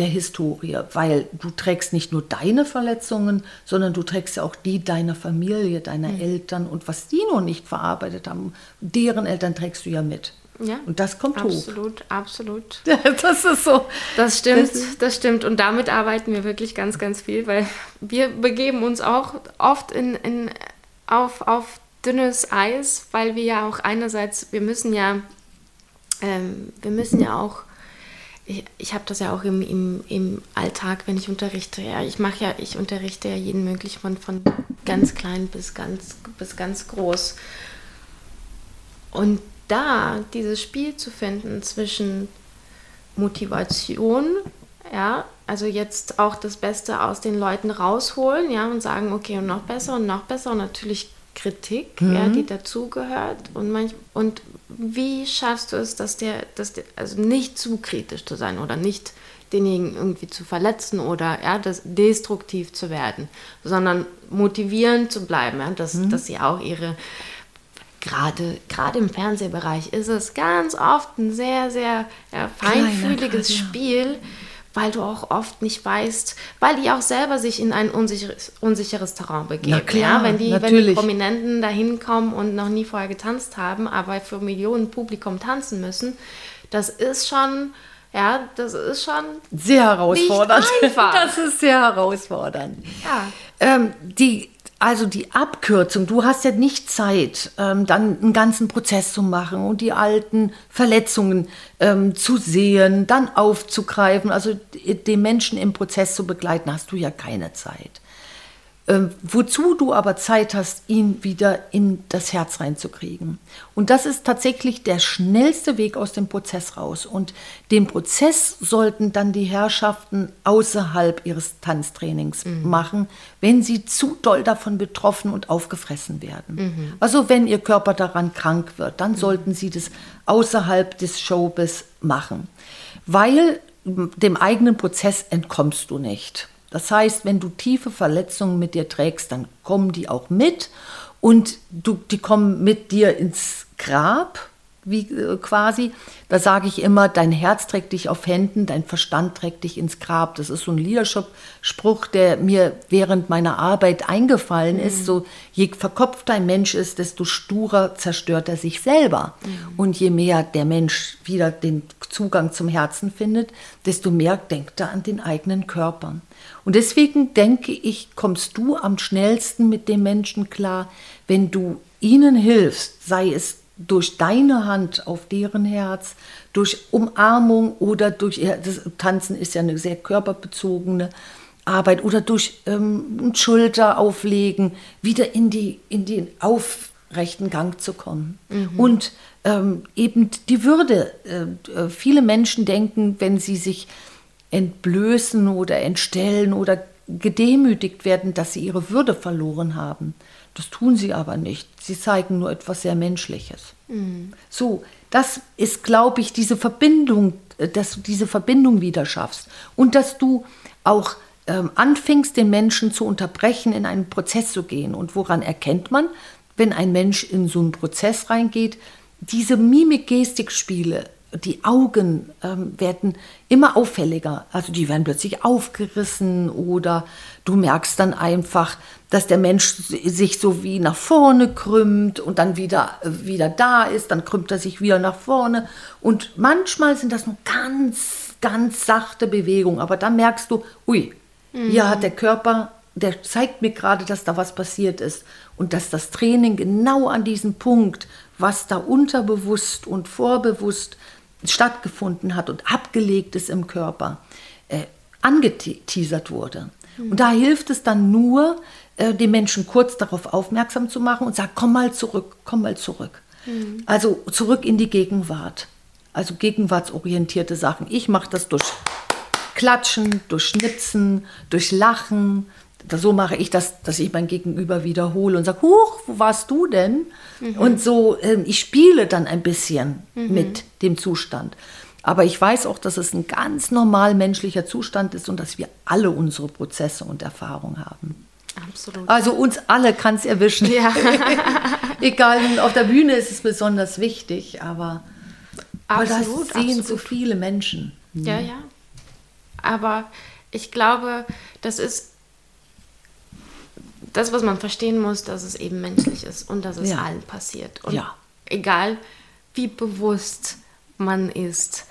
der Historie, weil du trägst nicht nur deine Verletzungen, sondern du trägst ja auch die deiner Familie, deiner mhm. Eltern und was die noch nicht verarbeitet haben, deren Eltern trägst du ja mit. Ja, und das kommt absolut, hoch. Absolut, absolut. das ist so. Das stimmt, das, das, stimmt. Und damit arbeiten wir wirklich ganz, ganz viel, weil wir begeben uns auch oft in, in, auf, auf dünnes Eis, weil wir ja auch einerseits, wir müssen ja, ähm, wir müssen ja auch ich, ich habe das ja auch im, im, im Alltag, wenn ich unterrichte. Ja, ich mache ja, ich unterrichte ja jeden möglichen von, von ganz klein bis ganz, bis ganz groß. Und da dieses Spiel zu finden zwischen Motivation, ja, also jetzt auch das Beste aus den Leuten rausholen, ja, und sagen, okay, und noch besser und noch besser und natürlich Kritik, mhm. ja, die dazugehört und manch, und wie schaffst du es, dass der, dass der, also nicht zu kritisch zu sein oder nicht denjenigen irgendwie zu verletzen oder ja, das destruktiv zu werden, sondern motivierend zu bleiben, ja, dass, mhm. dass sie auch ihre gerade, gerade im Fernsehbereich ist es ganz oft ein sehr, sehr ja, feinfühliges Kleiner, Spiel. Ja weil du auch oft nicht weißt, weil die auch selber sich in ein unsicheres, unsicheres Terrain begeben. Klar, ja, wenn, die, wenn die Prominenten da hinkommen und noch nie vorher getanzt haben, aber für Millionen Publikum tanzen müssen, das ist schon, ja, das ist schon sehr herausfordernd. Das ist sehr herausfordernd. Ja. Ähm, die also die Abkürzung, du hast ja nicht Zeit, ähm, dann einen ganzen Prozess zu machen und die alten Verletzungen ähm, zu sehen, dann aufzugreifen, also den Menschen im Prozess zu begleiten, hast du ja keine Zeit. Ähm, wozu du aber Zeit hast, ihn wieder in das Herz reinzukriegen. Und das ist tatsächlich der schnellste Weg aus dem Prozess raus. Und den Prozess sollten dann die Herrschaften außerhalb ihres Tanztrainings mhm. machen, wenn sie zu doll davon betroffen und aufgefressen werden. Mhm. Also wenn ihr Körper daran krank wird, dann mhm. sollten sie das außerhalb des Showbiz machen. Weil dem eigenen Prozess entkommst du nicht. Das heißt, wenn du tiefe Verletzungen mit dir trägst, dann kommen die auch mit und du, die kommen mit dir ins Grab wie äh, quasi. Da sage ich immer, dein Herz trägt dich auf Händen, dein Verstand trägt dich ins Grab. Das ist so ein Leadership-Spruch, der mir während meiner Arbeit eingefallen mhm. ist. So, je verkopfter ein Mensch ist, desto sturer zerstört er sich selber. Mhm. Und je mehr der Mensch wieder den Zugang zum Herzen findet, desto mehr denkt er an den eigenen Körper. Und deswegen denke ich, kommst du am schnellsten mit den Menschen klar, wenn du ihnen hilfst, sei es durch deine Hand auf deren Herz, durch Umarmung oder durch, das Tanzen ist ja eine sehr körperbezogene Arbeit oder durch ähm, Schulter auflegen, wieder in, die, in den aufrechten Gang zu kommen. Mhm. Und ähm, eben die Würde. Äh, viele Menschen denken, wenn sie sich entblößen oder entstellen oder gedemütigt werden, dass sie ihre Würde verloren haben. Das tun sie aber nicht. Sie zeigen nur etwas sehr Menschliches. Mhm. So, das ist, glaube ich, diese Verbindung, äh, dass du diese Verbindung wieder schaffst und dass du auch ähm, anfängst, den Menschen zu unterbrechen, in einen Prozess zu gehen. Und woran erkennt man, wenn ein Mensch in so einen Prozess reingeht, diese Mimik-Gestik-Spiele, die Augen ähm, werden immer auffälliger. Also die werden plötzlich aufgerissen oder du merkst dann einfach, dass der Mensch sich so wie nach vorne krümmt und dann wieder, wieder da ist, dann krümmt er sich wieder nach vorne. Und manchmal sind das nur ganz ganz sachte Bewegung. Aber dann merkst du, ui, mhm. hier hat der Körper, der zeigt mir gerade, dass da was passiert ist. Und dass das Training genau an diesem Punkt, was da unterbewusst und vorbewusst stattgefunden hat und abgelegt ist im Körper, äh, angeteasert wurde. Mhm. Und da hilft es dann nur, äh, den Menschen kurz darauf aufmerksam zu machen und sagen, komm mal zurück, komm mal zurück. Mhm. Also zurück in die Gegenwart. Also gegenwartsorientierte Sachen. Ich mache das durch Klatschen, durch Schnipsen, durch Lachen. So mache ich das, dass ich mein Gegenüber wiederhole und sage, huch, wo warst du denn? Mhm. Und so, äh, ich spiele dann ein bisschen mhm. mit dem Zustand. Aber ich weiß auch, dass es ein ganz normal menschlicher Zustand ist und dass wir alle unsere Prozesse und Erfahrungen haben. Absolut. Also uns alle kann es erwischen. Ja. Egal, auf der Bühne ist es besonders wichtig, aber, absolut, das sehen so viele Menschen. Mhm. Ja, ja. Aber ich glaube, das ist das, was man verstehen muss, dass es eben menschlich ist und dass es ja. allen passiert. Und ja. egal, wie bewusst man ist,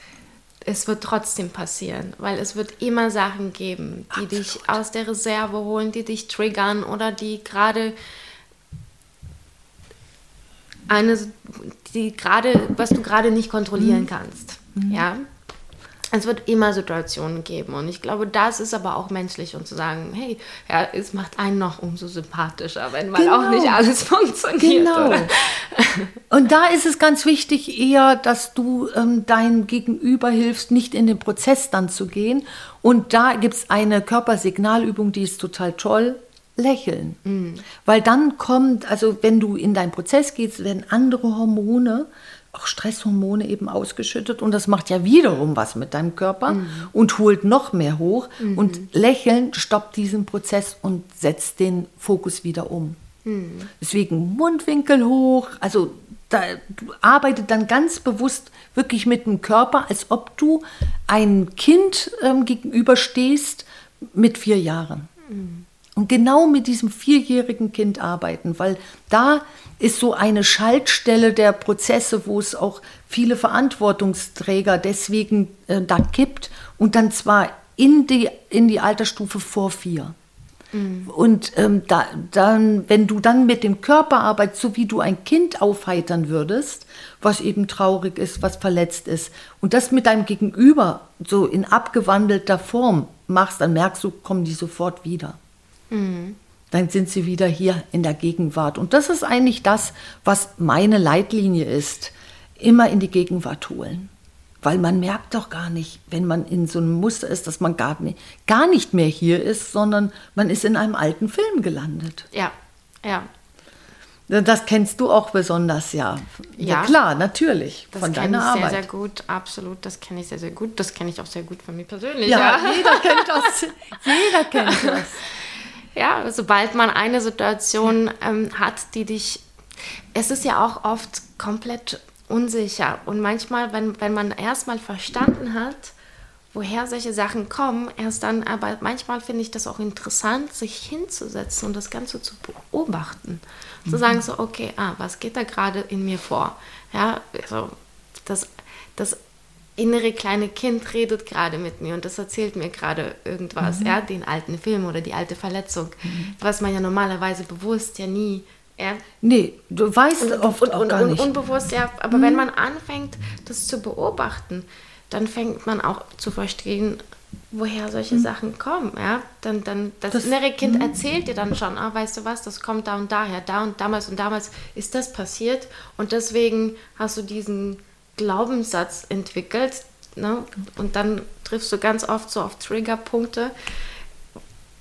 es wird trotzdem passieren, weil es wird immer Sachen geben, die Absolut. dich aus der Reserve holen, die dich triggern oder die gerade eine, die gerade, was du gerade nicht kontrollieren mhm. kannst. Mhm. Ja es wird immer Situationen geben und ich glaube, das ist aber auch menschlich und zu sagen, hey, ja, es macht einen noch umso sympathischer, wenn mal genau. auch nicht alles funktioniert. Genau. Oder? Und da ist es ganz wichtig eher, dass du ähm, dein Gegenüber hilfst, nicht in den Prozess dann zu gehen. Und da gibt es eine Körpersignalübung, die ist total toll. Lächeln. Mhm. Weil dann kommt, also wenn du in deinen Prozess gehst, werden andere Hormone auch Stresshormone eben ausgeschüttet und das macht ja wiederum was mit deinem Körper mhm. und holt noch mehr hoch. Mhm. Und Lächeln stoppt diesen Prozess und setzt den Fokus wieder um. Mhm. Deswegen Mundwinkel hoch, also da, du arbeitest dann ganz bewusst wirklich mit dem Körper, als ob du ein Kind ähm, gegenüberstehst mit vier Jahren. Und genau mit diesem vierjährigen Kind arbeiten, weil da ist so eine Schaltstelle der Prozesse, wo es auch viele Verantwortungsträger deswegen äh, da gibt und dann zwar in die, in die Altersstufe vor vier. Mhm. Und ähm, da, dann, wenn du dann mit dem Körper arbeitest, so wie du ein Kind aufheitern würdest, was eben traurig ist, was verletzt ist, und das mit deinem Gegenüber so in abgewandelter Form machst, dann merkst du, kommen die sofort wieder. Mhm dann sind sie wieder hier in der Gegenwart. Und das ist eigentlich das, was meine Leitlinie ist. Immer in die Gegenwart holen. Weil man merkt doch gar nicht, wenn man in so einem Muster ist, dass man gar nicht, gar nicht mehr hier ist, sondern man ist in einem alten Film gelandet. Ja, ja. Das kennst du auch besonders, ja. Ja, ja klar, natürlich. Das von deiner Arbeit. Das sehr, sehr gut, absolut. Das kenne ich sehr, sehr gut. Das kenne ich auch sehr gut von mir persönlich. Ja, ja. jeder kennt das. jeder kennt das. Ja, sobald man eine Situation ähm, hat, die dich. Es ist ja auch oft komplett unsicher. Und manchmal, wenn, wenn man erstmal verstanden hat, woher solche Sachen kommen, erst dann, aber manchmal finde ich das auch interessant, sich hinzusetzen und das Ganze zu beobachten. Mhm. Zu sagen so, okay, ah, was geht da gerade in mir vor? Ja, also das, das innere kleine Kind redet gerade mit mir und das erzählt mir gerade irgendwas, mhm. ja, den alten Film oder die alte Verletzung, mhm. was man ja normalerweise bewusst ja nie. Ja. Nee, du weißt und, oft und, auch und, gar nicht. Unbewusst, ja, aber mhm. wenn man anfängt, das zu beobachten, dann fängt man auch zu verstehen, woher solche mhm. Sachen kommen. Ja? Dann, dann, das, das innere Kind mhm. erzählt dir dann schon, ah, weißt du was, das kommt da und daher, da und damals und damals ist das passiert und deswegen hast du diesen Glaubenssatz entwickelt. Ne? Und dann triffst du ganz oft so auf Triggerpunkte,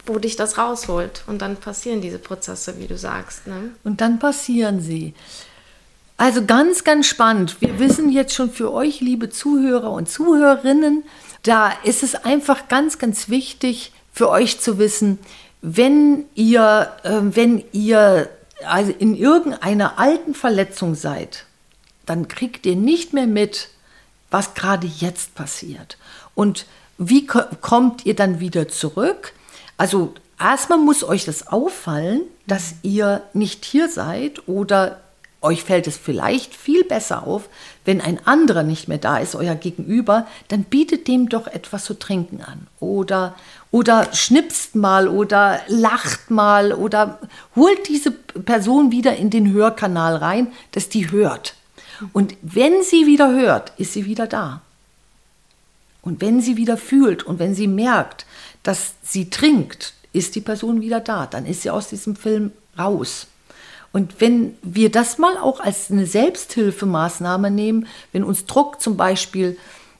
wo dich das rausholt. Und dann passieren diese Prozesse, wie du sagst. Ne? Und dann passieren sie. Also ganz, ganz spannend. Wir wissen jetzt schon für euch, liebe Zuhörer und Zuhörerinnen, da ist es einfach ganz, ganz wichtig für euch zu wissen, wenn ihr, äh, wenn ihr also in irgendeiner alten Verletzung seid, dann kriegt ihr nicht mehr mit, was gerade jetzt passiert. Und wie kommt ihr dann wieder zurück? Also erstmal muss euch das auffallen, dass ihr nicht hier seid oder euch fällt es vielleicht viel besser auf, wenn ein anderer nicht mehr da ist, euer Gegenüber, dann bietet dem doch etwas zu trinken an. Oder, oder schnipst mal oder lacht mal oder holt diese Person wieder in den Hörkanal rein, dass die hört. Und wenn sie wieder hört, ist sie wieder da. Und wenn sie wieder fühlt und wenn sie merkt, dass sie trinkt, ist die Person wieder da. Dann ist sie aus diesem Film raus. Und wenn wir das mal auch als eine Selbsthilfemaßnahme nehmen, wenn uns Druck zum Beispiel,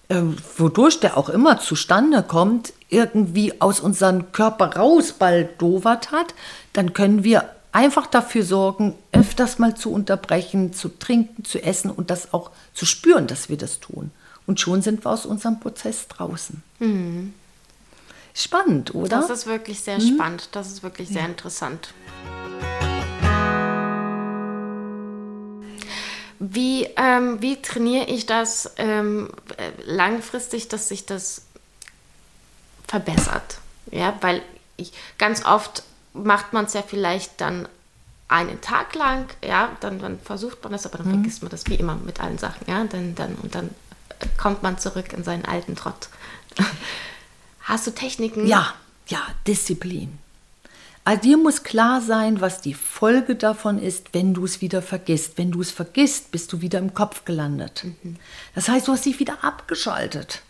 äh, wodurch der auch immer zustande kommt, irgendwie aus unserem Körper rausbaldowert hat, dann können wir einfach dafür sorgen, öfters mal zu unterbrechen, zu trinken, zu essen und das auch zu spüren, dass wir das tun. Und schon sind wir aus unserem Prozess draußen. Mhm. Spannend, oder? Das ist wirklich sehr mhm. spannend. Das ist wirklich sehr ja. interessant. Wie, ähm, wie trainiere ich das ähm, langfristig, dass sich das verbessert? Ja, weil ich, ganz oft macht man es ja vielleicht dann einen Tag lang, ja, dann, dann versucht man das, aber dann mhm. vergisst man das wie immer mit allen Sachen, ja, dann, dann, und dann kommt man zurück in seinen alten Trott. Hast du Techniken? Ja, ja, Disziplin. Also dir muss klar sein, was die Folge davon ist, wenn du es wieder vergisst. Wenn du es vergisst, bist du wieder im Kopf gelandet. Mhm. Das heißt, du hast dich wieder abgeschaltet.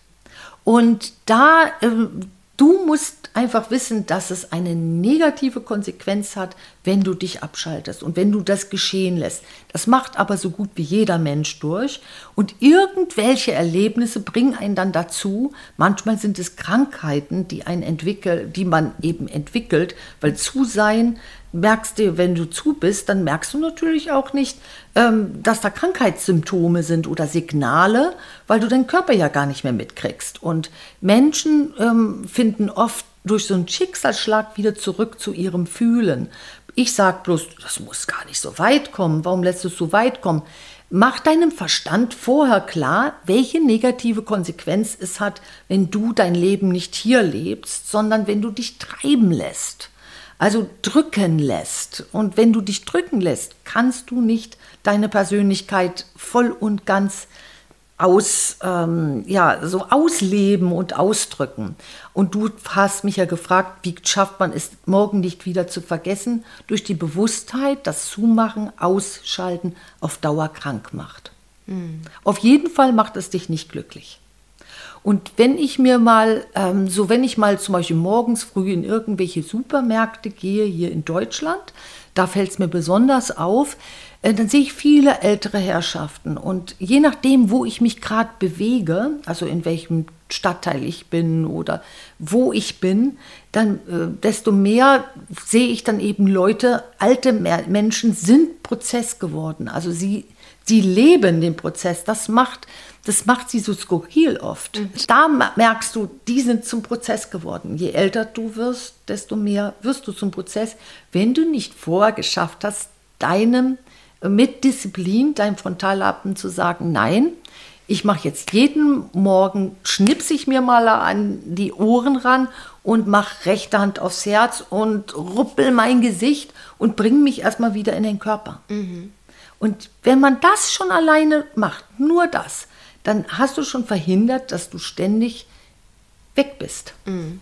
Und da äh, Du musst einfach wissen, dass es eine negative Konsequenz hat, wenn du dich abschaltest und wenn du das geschehen lässt. Das macht aber so gut wie jeder Mensch durch. Und irgendwelche Erlebnisse bringen einen dann dazu. Manchmal sind es Krankheiten, die einen entwickelt, die man eben entwickelt, weil zu sein merkst du, wenn du zu bist, dann merkst du natürlich auch nicht, ähm, dass da Krankheitssymptome sind oder Signale, weil du deinen Körper ja gar nicht mehr mitkriegst. Und Menschen ähm, finden oft durch so einen Schicksalsschlag wieder zurück zu ihrem Fühlen. Ich sage bloß, das muss gar nicht so weit kommen. Warum lässt du es so weit kommen? Mach deinem Verstand vorher klar, welche negative Konsequenz es hat, wenn du dein Leben nicht hier lebst, sondern wenn du dich treiben lässt also drücken lässt. Und wenn du dich drücken lässt, kannst du nicht deine Persönlichkeit voll und ganz aus, ähm, ja, so ausleben und ausdrücken. Und du hast mich ja gefragt, wie schafft man es, morgen nicht wieder zu vergessen? Durch die Bewusstheit, das Zumachen, Ausschalten auf Dauer krank macht. Mhm. Auf jeden Fall macht es dich nicht glücklich. Und wenn ich mir mal, ähm, so wenn ich mal zum Beispiel morgens früh in irgendwelche Supermärkte gehe hier in Deutschland, da fällt es mir besonders auf, äh, dann sehe ich viele ältere Herrschaften. Und je nachdem, wo ich mich gerade bewege, also in welchem Stadtteil ich bin oder wo ich bin, dann äh, desto mehr sehe ich dann eben Leute, alte Menschen sind Prozess geworden. Also sie, sie leben den Prozess. Das macht das macht sie so skurril oft. Mhm. Da merkst du, die sind zum Prozess geworden. Je älter du wirst, desto mehr wirst du zum Prozess, wenn du nicht vorher geschafft hast, deinem mit Disziplin, deinem Frontallappen zu sagen, nein, ich mache jetzt jeden Morgen, schnipse ich mir mal an die Ohren ran und mache rechte Hand aufs Herz und ruppel mein Gesicht und bringe mich erstmal wieder in den Körper. Mhm. Und wenn man das schon alleine macht, nur das, dann hast du schon verhindert, dass du ständig weg bist. Mhm.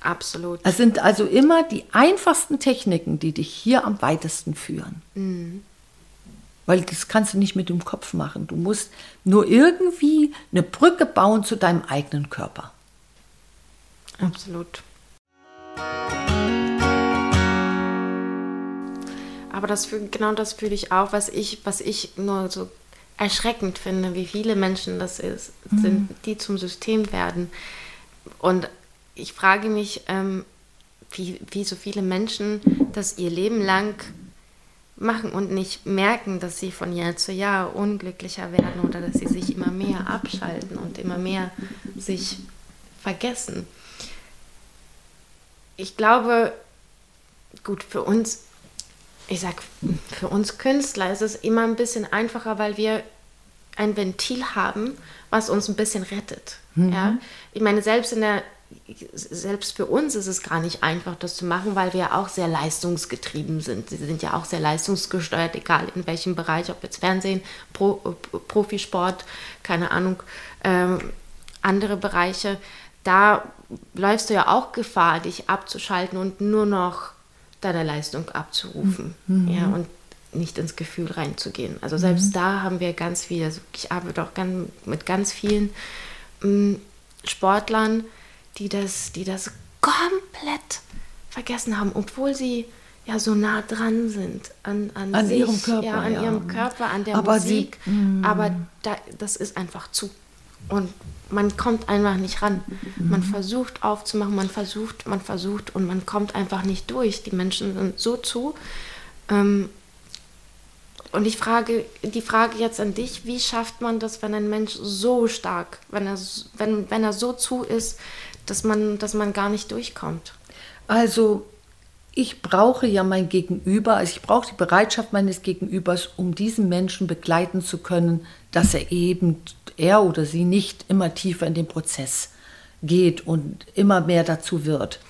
Absolut. Es sind also immer die einfachsten Techniken, die dich hier am weitesten führen. Mhm. Weil das kannst du nicht mit dem Kopf machen. Du musst nur irgendwie eine Brücke bauen zu deinem eigenen Körper. Absolut. Aber das genau das fühle ich auch, was ich, was ich nur so erschreckend finde, wie viele Menschen das ist, mhm. sind, die zum System werden. Und ich frage mich, ähm, wie, wie so viele Menschen das ihr Leben lang machen und nicht merken, dass sie von Jahr zu Jahr unglücklicher werden oder dass sie sich immer mehr abschalten und immer mehr sich vergessen. Ich glaube, gut, für uns ich sag, für uns Künstler ist es immer ein bisschen einfacher, weil wir ein Ventil haben, was uns ein bisschen rettet. Mhm. Ja? Ich meine, selbst in der selbst für uns ist es gar nicht einfach, das zu machen, weil wir auch sehr leistungsgetrieben sind. Sie sind ja auch sehr leistungsgesteuert, egal in welchem Bereich, ob jetzt Fernsehen, Pro, Profisport, keine Ahnung, ähm, andere Bereiche. Da läufst du ja auch Gefahr, dich abzuschalten und nur noch deine Leistung abzurufen. Mhm. Ja, und nicht ins Gefühl reinzugehen. Also selbst mhm. da haben wir ganz viel, also ich arbeite auch ganz, mit ganz vielen ähm, Sportlern, die das, die das komplett vergessen haben, obwohl sie ja so nah dran sind an, an, an sich, ihrem Körper, ja, an ja. ihrem Körper, an der aber Musik. Sie, mm. aber da, das ist einfach zu. Und man kommt einfach nicht ran. Mhm. Man versucht aufzumachen, man versucht, man versucht und man kommt einfach nicht durch. Die Menschen sind so zu. Ähm, und ich frage, die Frage jetzt an dich, wie schafft man das, wenn ein Mensch so stark, wenn er, wenn, wenn er so zu ist, dass man, dass man gar nicht durchkommt? Also ich brauche ja mein Gegenüber, also ich brauche die Bereitschaft meines Gegenübers, um diesen Menschen begleiten zu können, dass er eben, er oder sie nicht immer tiefer in den Prozess geht und immer mehr dazu wird.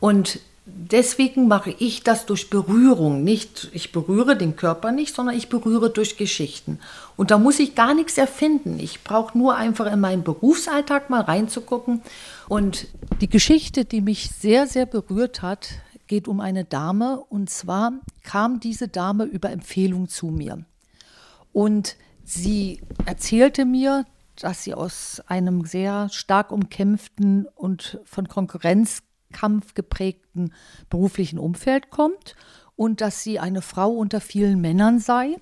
Und deswegen mache ich das durch Berührung. Nicht, ich berühre den Körper nicht, sondern ich berühre durch Geschichten. Und da muss ich gar nichts erfinden. Ich brauche nur einfach in meinen Berufsalltag mal reinzugucken. Und die Geschichte, die mich sehr, sehr berührt hat, geht um eine Dame. Und zwar kam diese Dame über Empfehlung zu mir. Und sie erzählte mir, dass sie aus einem sehr stark umkämpften und von Konkurrenz kampfgeprägten beruflichen Umfeld kommt und dass sie eine Frau unter vielen Männern sei.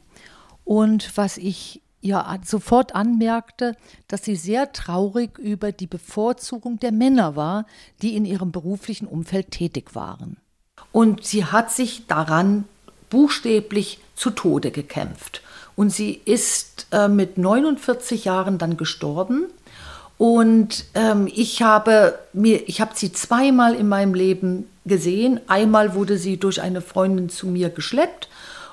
Und was ich ihr sofort anmerkte, dass sie sehr traurig über die Bevorzugung der Männer war, die in ihrem beruflichen Umfeld tätig waren. Und sie hat sich daran buchstäblich zu Tode gekämpft. Und sie ist äh, mit 49 Jahren dann gestorben und ähm, ich habe mir, ich habe sie zweimal in meinem Leben gesehen. Einmal wurde sie durch eine Freundin zu mir geschleppt.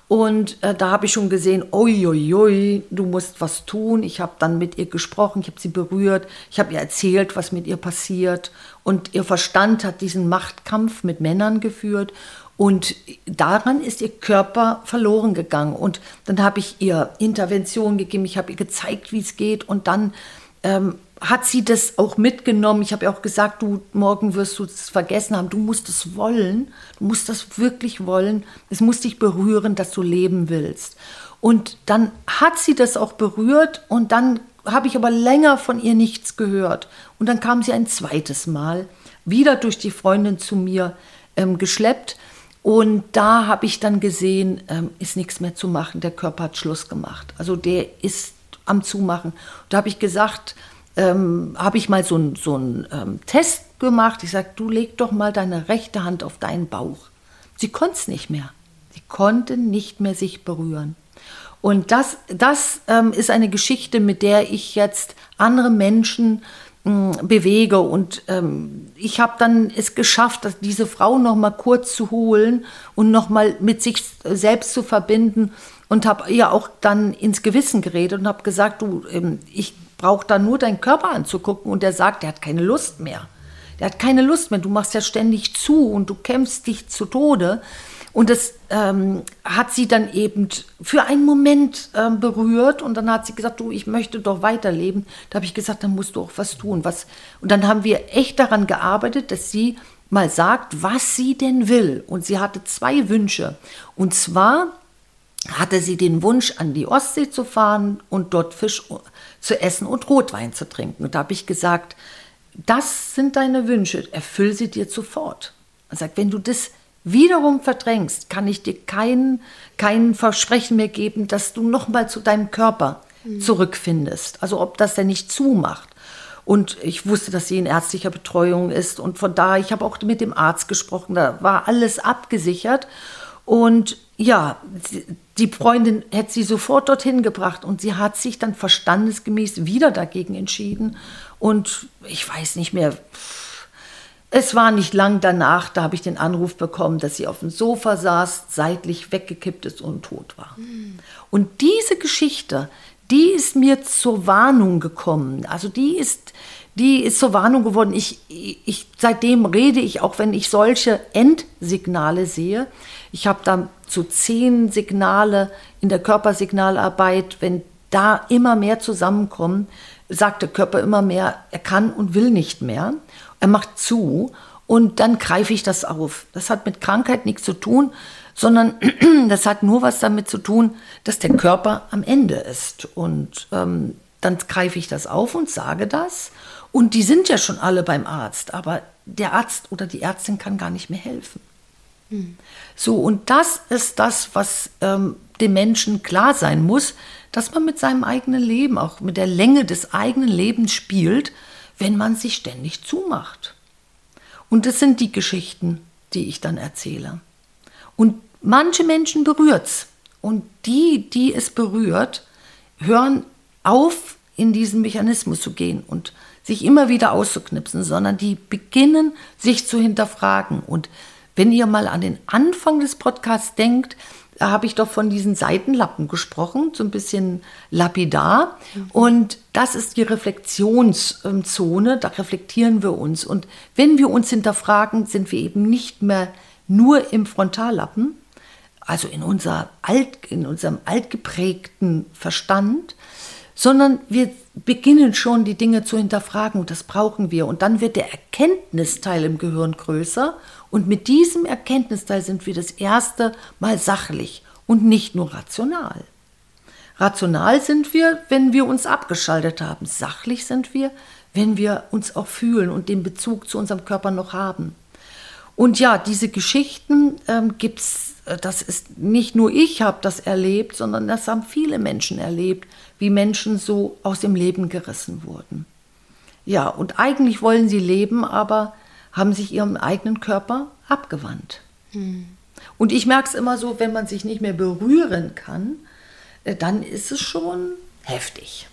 Und äh, da habe ich schon gesehen, oi, du musst was tun. Ich habe dann mit ihr gesprochen, ich habe sie berührt, ich habe ihr erzählt, was mit ihr passiert. Und ihr Verstand hat diesen Machtkampf mit Männern geführt. Und daran ist ihr Körper verloren gegangen. Und dann habe ich ihr Intervention gegeben, ich habe ihr gezeigt, wie es geht. Und dann ähm, hat sie das auch mitgenommen. Ich habe ja auch gesagt, du morgen wirst du es vergessen haben. Du musst es wollen. Du musst das wirklich wollen. Es muss dich berühren, dass du leben willst. Und dann hat sie das auch berührt und dann habe ich aber länger von ihr nichts gehört. Und dann kam sie ein zweites Mal wieder durch die Freundin zu mir ähm, geschleppt. Und da habe ich dann gesehen, ähm, ist nichts mehr zu machen. Der Körper hat Schluss gemacht. Also der ist am Zumachen. Da habe ich gesagt, ähm, habe ich mal so einen so ähm, Test gemacht. Ich sage, du leg doch mal deine rechte Hand auf deinen Bauch. Sie konnte es nicht mehr. Sie konnte nicht mehr sich berühren. Und das, das ähm, ist eine Geschichte, mit der ich jetzt andere Menschen bewege. Und ähm, ich habe dann es geschafft, dass diese Frau noch mal kurz zu holen und noch mal mit sich selbst zu verbinden und habe ihr auch dann ins Gewissen geredet und habe gesagt, du, ähm, ich braucht da nur deinen Körper anzugucken und der sagt, der hat keine Lust mehr. Der hat keine Lust mehr. Du machst ja ständig zu und du kämpfst dich zu Tode. Und das ähm, hat sie dann eben für einen Moment ähm, berührt und dann hat sie gesagt, du, ich möchte doch weiterleben. Da habe ich gesagt, dann musst du auch was tun. Was. Und dann haben wir echt daran gearbeitet, dass sie mal sagt, was sie denn will. Und sie hatte zwei Wünsche. Und zwar hatte sie den Wunsch, an die Ostsee zu fahren und dort Fisch zu essen und Rotwein zu trinken. Und da habe ich gesagt, das sind deine Wünsche, erfüll sie dir sofort. Er sagt, wenn du das wiederum verdrängst, kann ich dir kein, kein Versprechen mehr geben, dass du nochmal zu deinem Körper mhm. zurückfindest. Also ob das denn nicht zumacht. Und ich wusste, dass sie in ärztlicher Betreuung ist. Und von daher, ich habe auch mit dem Arzt gesprochen, da war alles abgesichert. Und ja, die Freundin hätte sie sofort dorthin gebracht und sie hat sich dann verstandesgemäß wieder dagegen entschieden. Und ich weiß nicht mehr, es war nicht lang danach, da habe ich den Anruf bekommen, dass sie auf dem Sofa saß, seitlich weggekippt ist und tot war. Mhm. Und diese Geschichte, die ist mir zur Warnung gekommen. Also die ist, die ist zur Warnung geworden. Ich, ich, seitdem rede ich, auch wenn ich solche Endsignale sehe. Ich habe da so zehn Signale in der Körpersignalarbeit, wenn da immer mehr zusammenkommen, sagt der Körper immer mehr, er kann und will nicht mehr. Er macht zu und dann greife ich das auf. Das hat mit Krankheit nichts zu tun, sondern das hat nur was damit zu tun, dass der Körper am Ende ist. Und ähm, dann greife ich das auf und sage das. Und die sind ja schon alle beim Arzt, aber der Arzt oder die Ärztin kann gar nicht mehr helfen. Hm. So, und das ist das, was ähm, dem Menschen klar sein muss, dass man mit seinem eigenen Leben, auch mit der Länge des eigenen Lebens spielt, wenn man sich ständig zumacht. Und das sind die Geschichten, die ich dann erzähle. Und manche Menschen berührt's. Und die, die es berührt, hören auf, in diesen Mechanismus zu gehen und sich immer wieder auszuknipsen, sondern die beginnen, sich zu hinterfragen. Und wenn ihr mal an den Anfang des Podcasts denkt, habe ich doch von diesen Seitenlappen gesprochen, so ein bisschen lapidar. Mhm. Und das ist die Reflexionszone, da reflektieren wir uns. Und wenn wir uns hinterfragen, sind wir eben nicht mehr nur im Frontallappen, also in, unser alt, in unserem altgeprägten Verstand, sondern wir beginnen schon die Dinge zu hinterfragen und das brauchen wir. Und dann wird der Erkenntnisteil im Gehirn größer und mit diesem Erkenntnisteil sind wir das erste Mal sachlich und nicht nur rational. Rational sind wir, wenn wir uns abgeschaltet haben. Sachlich sind wir, wenn wir uns auch fühlen und den Bezug zu unserem Körper noch haben. Und ja, diese Geschichten ähm, gibt es, äh, das ist nicht nur ich habe das erlebt, sondern das haben viele Menschen erlebt, wie Menschen so aus dem Leben gerissen wurden. Ja, und eigentlich wollen sie leben, aber haben sich ihrem eigenen Körper abgewandt. Hm. Und ich merke es immer so, wenn man sich nicht mehr berühren kann, äh, dann ist es schon heftig.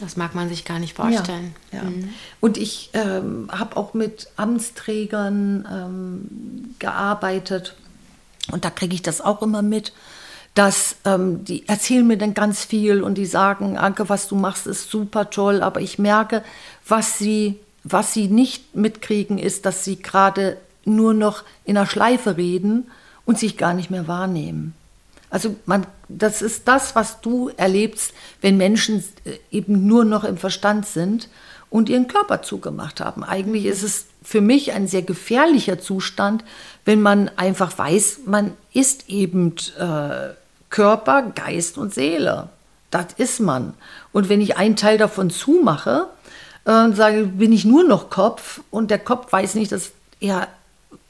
Das mag man sich gar nicht vorstellen. Ja, ja. Mhm. Und ich ähm, habe auch mit Amtsträgern ähm, gearbeitet und da kriege ich das auch immer mit dass ähm, die erzählen mir dann ganz viel und die sagen, Anke, was du machst, ist super toll, aber ich merke, was sie, was sie nicht mitkriegen, ist, dass sie gerade nur noch in einer Schleife reden und sich gar nicht mehr wahrnehmen. Also man, das ist das, was du erlebst, wenn Menschen äh, eben nur noch im Verstand sind und ihren Körper zugemacht haben. Eigentlich ist es für mich ein sehr gefährlicher Zustand, wenn man einfach weiß, man ist eben äh, Körper, Geist und Seele. Das ist man. Und wenn ich einen Teil davon zumache, äh, sage, bin ich nur noch Kopf und der Kopf weiß nicht, dass er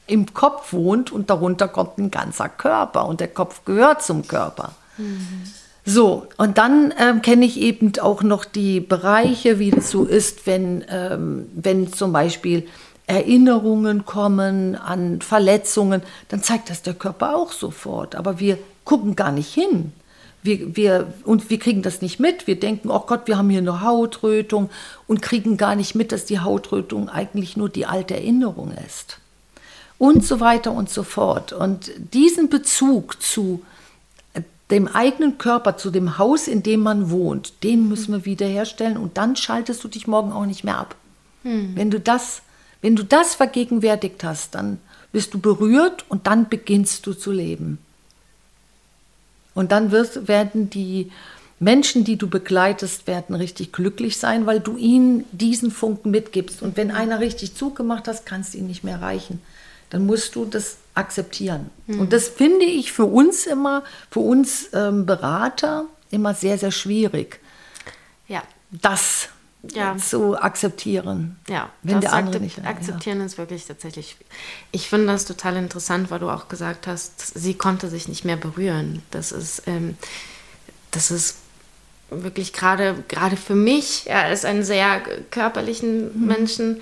im Kopf wohnt und darunter kommt ein ganzer Körper und der Kopf gehört zum Körper. Mhm. So, und dann ähm, kenne ich eben auch noch die Bereiche, wie es so ist, wenn, ähm, wenn zum Beispiel Erinnerungen kommen an Verletzungen, dann zeigt das der Körper auch sofort. Aber wir gucken gar nicht hin. Wir, wir, und wir kriegen das nicht mit. Wir denken, oh Gott, wir haben hier eine Hautrötung und kriegen gar nicht mit, dass die Hautrötung eigentlich nur die alte Erinnerung ist. Und so weiter und so fort. Und diesen Bezug zu dem eigenen Körper, zu dem Haus, in dem man wohnt, den müssen wir wiederherstellen und dann schaltest du dich morgen auch nicht mehr ab. Hm. Wenn du das, wenn du das vergegenwärtigt hast, dann bist du berührt und dann beginnst du zu leben. Und dann wirst, werden die Menschen, die du begleitest, werden richtig glücklich sein, weil du ihnen diesen Funken mitgibst. Und wenn einer richtig zugemacht hat, kannst du ihn nicht mehr erreichen. Dann musst du das akzeptieren. Mhm. Und das finde ich für uns immer, für uns ähm, Berater, immer sehr, sehr schwierig. Ja. Das ja. zu akzeptieren. Ja, wenn der andere nicht. Akzeptieren ja. ist wirklich tatsächlich. Ich finde das total interessant, weil du auch gesagt hast, sie konnte sich nicht mehr berühren. Das ist, ähm, das ist wirklich gerade gerade für mich ja, als einen sehr körperlichen mhm. Menschen.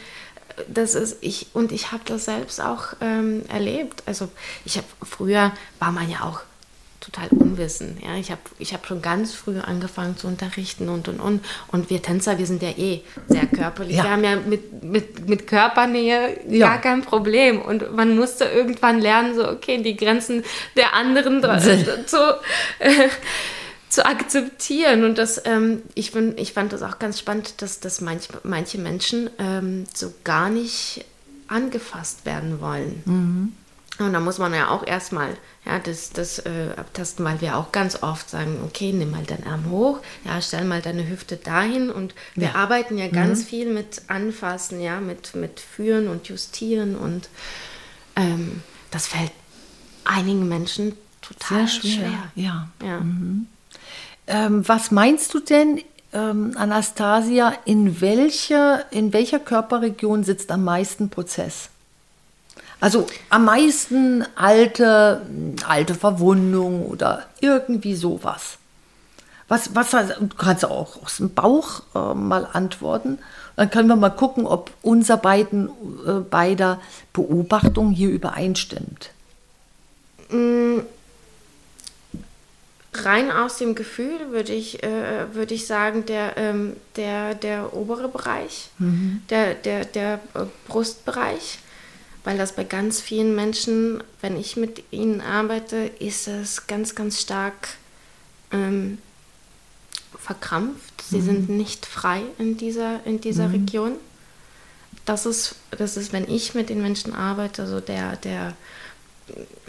Das ist ich und ich habe das selbst auch ähm, erlebt. Also ich habe früher war man ja auch total unwissen. Ja, ich habe ich hab schon ganz früh angefangen zu unterrichten und und und. Und wir Tänzer, wir sind ja eh sehr körperlich. Ja. Wir haben ja mit, mit, mit Körpernähe ja. gar kein Problem. Und man musste irgendwann lernen, so, okay, die Grenzen der anderen zu. Äh, zu akzeptieren. Und das, ähm, ich, bin, ich fand das auch ganz spannend, dass, dass manch, manche Menschen ähm, so gar nicht angefasst werden wollen. Mhm. Und da muss man ja auch erstmal ja, das, das äh, abtasten, weil wir auch ganz oft sagen, okay, nimm mal deinen Arm hoch, ja, stell mal deine Hüfte dahin. Und wir ja. arbeiten ja ganz mhm. viel mit Anfassen, ja, mit, mit Führen und Justieren. Und ähm, das fällt einigen Menschen total Sehr schwer. schwer. Ja. ja. Mhm. Ähm, was meinst du denn, ähm, Anastasia, in, welche, in welcher Körperregion sitzt am meisten Prozess? Also am meisten alte, alte Verwundung oder irgendwie sowas. Was, was, du kannst auch aus dem Bauch äh, mal antworten. Dann können wir mal gucken, ob unser beiden, äh, beider Beobachtung hier übereinstimmt. Mm, rein aus dem Gefühl würde ich, äh, würde ich sagen, der, ähm, der, der obere Bereich, mhm. der, der, der äh, Brustbereich, weil das bei ganz vielen Menschen, wenn ich mit ihnen arbeite, ist es ganz, ganz stark ähm, verkrampft. Sie mhm. sind nicht frei in dieser, in dieser mhm. Region. Das ist, das ist, wenn ich mit den Menschen arbeite, so der, der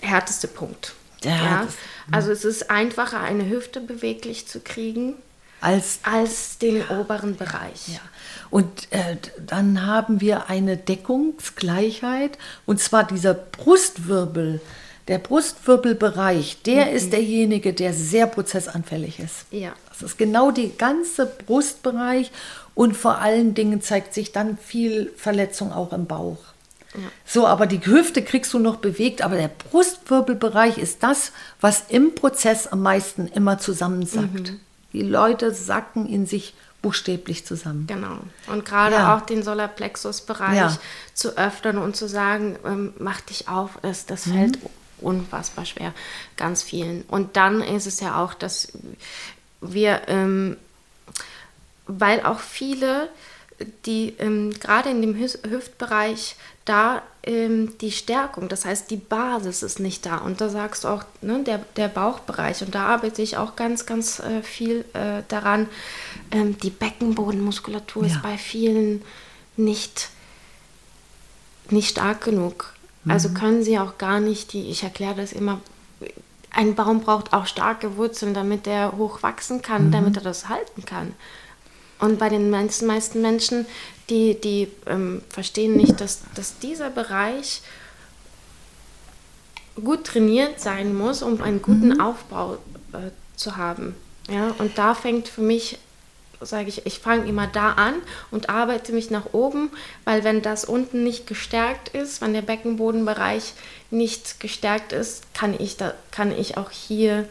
härteste Punkt. Ja, ja. Das, also es ist einfacher, eine Hüfte beweglich zu kriegen als, als den ja, oberen Bereich. Ja. Und äh, dann haben wir eine Deckungsgleichheit, und zwar dieser Brustwirbel. Der Brustwirbelbereich, der mhm. ist derjenige, der sehr prozessanfällig ist. Ja. Das ist genau der ganze Brustbereich und vor allen Dingen zeigt sich dann viel Verletzung auch im Bauch. Ja. So, aber die Hüfte kriegst du noch bewegt, aber der Brustwirbelbereich ist das, was im Prozess am meisten immer zusammensackt. Mhm. Die Leute sacken in sich buchstäblich zusammen. Genau. Und gerade ja. auch den Solarplexus-Bereich ja. zu öffnen und zu sagen, ähm, mach dich auf, das, das mhm. fällt unfassbar schwer, ganz vielen. Und dann ist es ja auch, dass wir, ähm, weil auch viele, die ähm, gerade in dem Hüftbereich da ähm, die Stärkung, das heißt die Basis ist nicht da. Und da sagst du auch, ne, der, der Bauchbereich, und da arbeite ich auch ganz, ganz äh, viel äh, daran, ähm, die Beckenbodenmuskulatur ja. ist bei vielen nicht, nicht stark genug. Also mhm. Also können sie auch gar nicht die, ich erkläre das immer, ein Baum braucht auch starke Wurzeln, damit er hoch wachsen kann, mhm. damit er das halten kann. Und bei den meisten, meisten Menschen die, die ähm, verstehen nicht, dass, dass dieser Bereich gut trainiert sein muss, um einen guten mhm. Aufbau äh, zu haben. Ja, und da fängt für mich, sage ich, ich fange immer da an und arbeite mich nach oben, weil wenn das unten nicht gestärkt ist, wenn der Beckenbodenbereich nicht gestärkt ist, kann ich, da, kann ich auch hier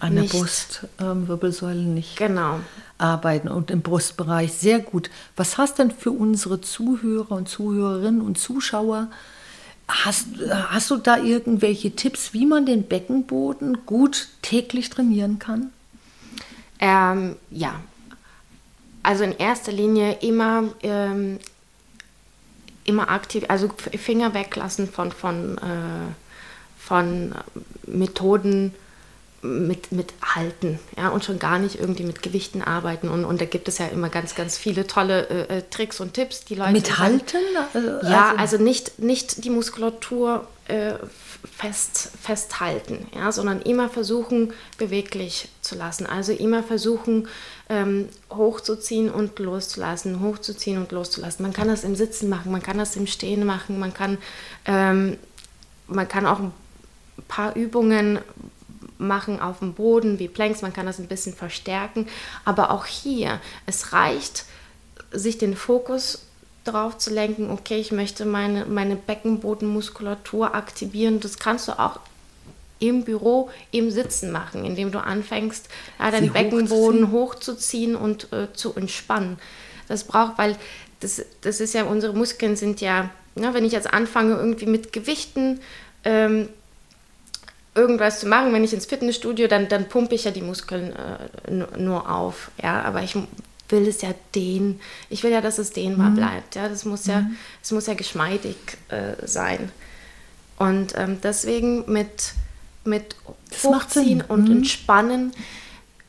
an der Brustwirbelsäule ähm, nicht genau. arbeiten und im Brustbereich sehr gut. Was hast denn für unsere Zuhörer und Zuhörerinnen und Zuschauer? Hast, hast du da irgendwelche Tipps, wie man den Beckenboden gut täglich trainieren kann? Ähm, ja, also in erster Linie immer, ähm, immer aktiv, also Finger weglassen von, von, äh, von Methoden, mit, mit halten, ja, und schon gar nicht irgendwie mit Gewichten arbeiten. Und, und da gibt es ja immer ganz, ganz viele tolle äh, äh Tricks und Tipps, die Leute. Mit halten? Also, ja, also nicht, nicht die Muskulatur äh, fest, festhalten, ja, sondern immer versuchen, beweglich zu lassen. Also immer versuchen, ähm, hochzuziehen und loszulassen, hochzuziehen und loszulassen. Man kann das im Sitzen machen, man kann das im Stehen machen, man kann, ähm, man kann auch ein paar Übungen machen auf dem Boden wie Planks, man kann das ein bisschen verstärken, aber auch hier, es reicht, sich den Fokus darauf zu lenken, okay, ich möchte meine, meine Beckenbodenmuskulatur aktivieren. Das kannst du auch im Büro im Sitzen machen, indem du anfängst, ja, deinen Beckenboden hochzuziehen, hochzuziehen und äh, zu entspannen. Das braucht, weil das, das ist ja, unsere Muskeln sind ja, ja, wenn ich jetzt anfange, irgendwie mit Gewichten ähm, irgendwas zu machen, wenn ich ins Fitnessstudio, dann, dann pumpe ich ja die Muskeln äh, nur auf. Ja, aber ich will es ja dehnen. Ich will ja, dass es dehnbar mhm. bleibt. Ja, das muss ja, mhm. es muss ja geschmeidig äh, sein. Und ähm, deswegen mit, mit Hochziehen und mhm. Entspannen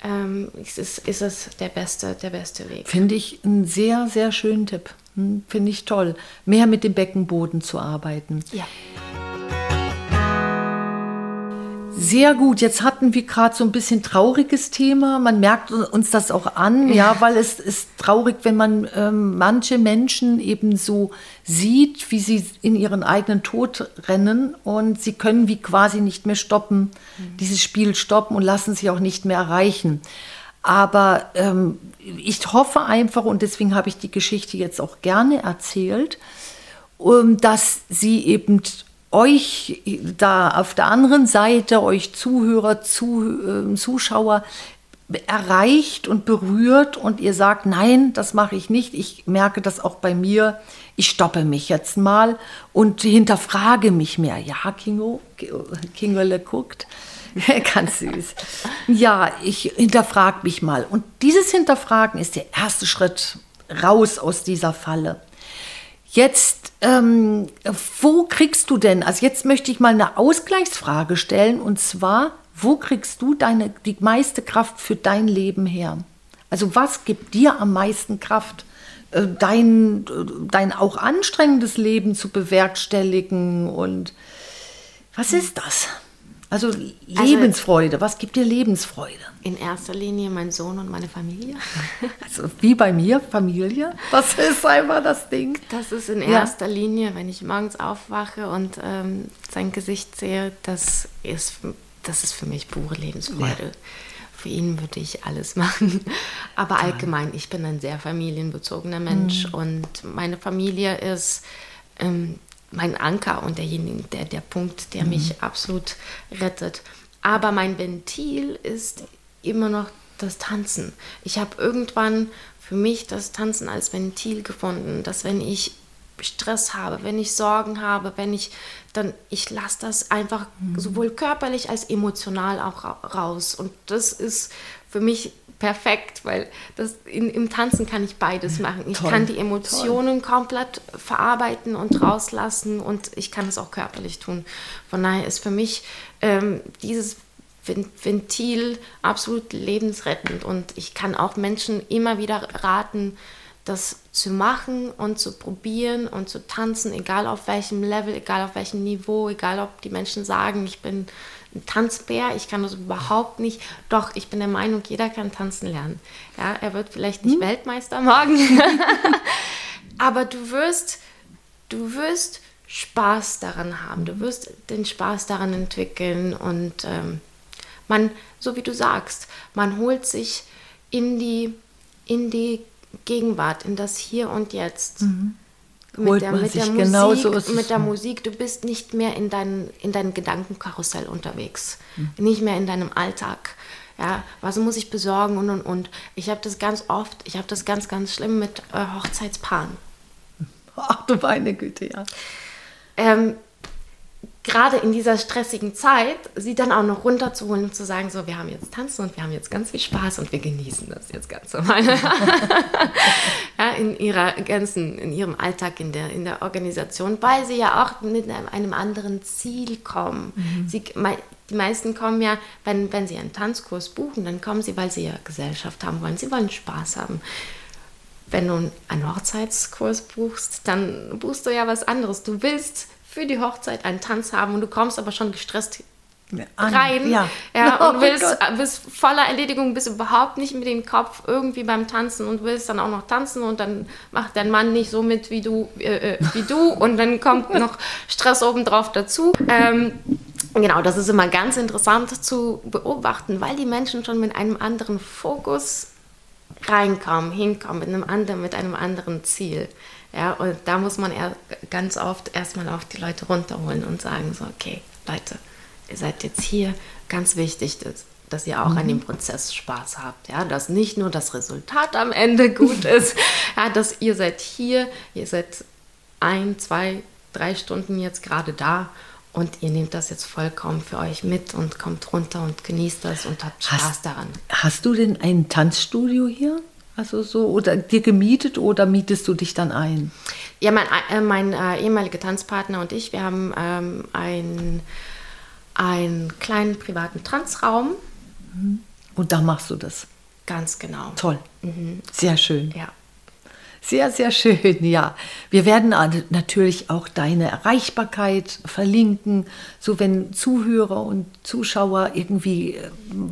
ähm, ist, es, ist es der beste, der beste Weg. Finde ich einen sehr, sehr schönen Tipp. Hm, Finde ich toll. Mehr mit dem Beckenboden zu arbeiten. Ja. Sehr gut. Jetzt hatten wir gerade so ein bisschen trauriges Thema. Man merkt uns das auch an, ja, weil es ist traurig, wenn man ähm, manche Menschen eben so sieht, wie sie in ihren eigenen Tod rennen und sie können wie quasi nicht mehr stoppen, mhm. dieses Spiel stoppen und lassen sich auch nicht mehr erreichen. Aber ähm, ich hoffe einfach, und deswegen habe ich die Geschichte jetzt auch gerne erzählt, um, dass sie eben euch da auf der anderen Seite, euch Zuhörer, zu, äh, Zuschauer, erreicht und berührt und ihr sagt, nein, das mache ich nicht. Ich merke das auch bei mir. Ich stoppe mich jetzt mal und hinterfrage mich mehr. Ja, Kingo, Kingole guckt. Ganz süß. Ja, ich hinterfrage mich mal. Und dieses Hinterfragen ist der erste Schritt raus aus dieser Falle. Jetzt, ähm, wo kriegst du denn, also jetzt möchte ich mal eine Ausgleichsfrage stellen und zwar, wo kriegst du deine, die meiste Kraft für dein Leben her? Also was gibt dir am meisten Kraft, äh, dein, dein auch anstrengendes Leben zu bewerkstelligen und was ist das? Also, also Lebensfreude, also, was gibt dir Lebensfreude? In erster Linie mein Sohn und meine Familie. Also wie bei mir, Familie. Was ist einfach das Ding? Das ist in erster ja. Linie, wenn ich morgens aufwache und ähm, sein Gesicht sehe, das ist, das ist für mich pure Lebensfreude. Ja. Für ihn würde ich alles machen. Aber ja. allgemein, ich bin ein sehr familienbezogener Mensch mhm. und meine Familie ist ähm, mein Anker und derjenige, der, der Punkt, der mhm. mich absolut rettet. Aber mein Ventil ist immer noch das Tanzen. Ich habe irgendwann für mich das Tanzen als Ventil gefunden, dass wenn ich Stress habe, wenn ich Sorgen habe, wenn ich dann ich lasse das einfach mhm. sowohl körperlich als emotional auch raus und das ist für mich perfekt, weil das in, im Tanzen kann ich beides machen. Ich toll, kann die Emotionen toll. komplett verarbeiten und rauslassen und ich kann es auch körperlich tun. Von daher ist für mich ähm, dieses Ventil absolut lebensrettend und ich kann auch Menschen immer wieder raten, das zu machen und zu probieren und zu tanzen, egal auf welchem Level, egal auf welchem Niveau, egal ob die Menschen sagen, ich bin ein Tanzbär, ich kann das überhaupt nicht. Doch, ich bin der Meinung, jeder kann tanzen lernen. Ja, er wird vielleicht nicht hm? Weltmeister morgen, aber du wirst, du wirst Spaß daran haben. Du wirst den Spaß daran entwickeln und ähm, man, so wie du sagst, man holt sich in die, in die Gegenwart, in das Hier und Jetzt. Mhm mit der, mit der Musik, genau so mit der Musik, du bist nicht mehr in deinem in dein Gedankenkarussell unterwegs, mhm. nicht mehr in deinem Alltag. Ja, was muss ich besorgen und und und. Ich habe das ganz oft, ich habe das ganz, ganz schlimm mit äh, Hochzeitspaaren. Ach du meine Güte, ja. Ähm, gerade in dieser stressigen Zeit, sie dann auch noch runterzuholen und zu sagen, so, wir haben jetzt Tanzen und wir haben jetzt ganz viel Spaß und wir genießen das jetzt ganz normal. ja, in ihrer ganzen, in ihrem Alltag, in der, in der Organisation, weil sie ja auch mit einem anderen Ziel kommen. Mhm. Sie, die meisten kommen ja, wenn, wenn sie einen Tanzkurs buchen, dann kommen sie, weil sie ja Gesellschaft haben wollen. Sie wollen Spaß haben. Wenn du einen Hochzeitskurs buchst, dann buchst du ja was anderes. Du willst für die Hochzeit einen Tanz haben und du kommst aber schon gestresst rein ja. Ja, und oh willst, bist voller Erledigung, bist überhaupt nicht mit dem Kopf irgendwie beim Tanzen und willst dann auch noch tanzen und dann macht dein Mann nicht so mit wie du, äh, äh wie du und dann kommt noch Stress obendrauf dazu. Ähm, genau, das ist immer ganz interessant zu beobachten, weil die Menschen schon mit einem anderen Fokus reinkommen, hinkommen, mit einem anderen, mit einem anderen Ziel. Ja, und da muss man ganz oft erstmal auch die Leute runterholen und sagen so, okay, Leute, ihr seid jetzt hier, ganz wichtig, dass, dass ihr auch mhm. an dem Prozess Spaß habt, ja, dass nicht nur das Resultat am Ende gut ist, ja, dass ihr seid hier, ihr seid ein, zwei, drei Stunden jetzt gerade da und ihr nehmt das jetzt vollkommen für euch mit und kommt runter und genießt das und habt Spaß hast, daran. Hast du denn ein Tanzstudio hier? Also so, oder dir gemietet oder mietest du dich dann ein? Ja, mein, äh, mein äh, ehemaliger Tanzpartner und ich, wir haben ähm, einen, einen kleinen privaten Tanzraum. Mhm. Und da machst du das. Ganz genau. Toll. Mhm. Sehr schön. Ja. Sehr, sehr schön, ja. Wir werden natürlich auch deine Erreichbarkeit verlinken, so wenn Zuhörer und Zuschauer irgendwie, äh,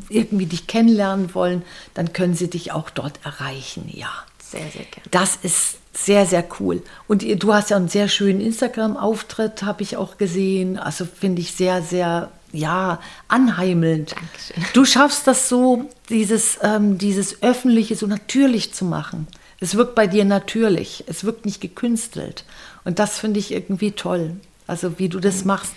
irgendwie dich kennenlernen wollen, dann können sie dich auch dort erreichen, ja. Sehr, sehr gerne. Das ist sehr, sehr cool. Und du hast ja einen sehr schönen Instagram-Auftritt, habe ich auch gesehen. Also finde ich sehr, sehr, ja, anheimelnd. Dankeschön. Du schaffst das so, dieses, ähm, dieses Öffentliche so natürlich zu machen. Es wirkt bei dir natürlich. Es wirkt nicht gekünstelt. Und das finde ich irgendwie toll. Also wie du das machst.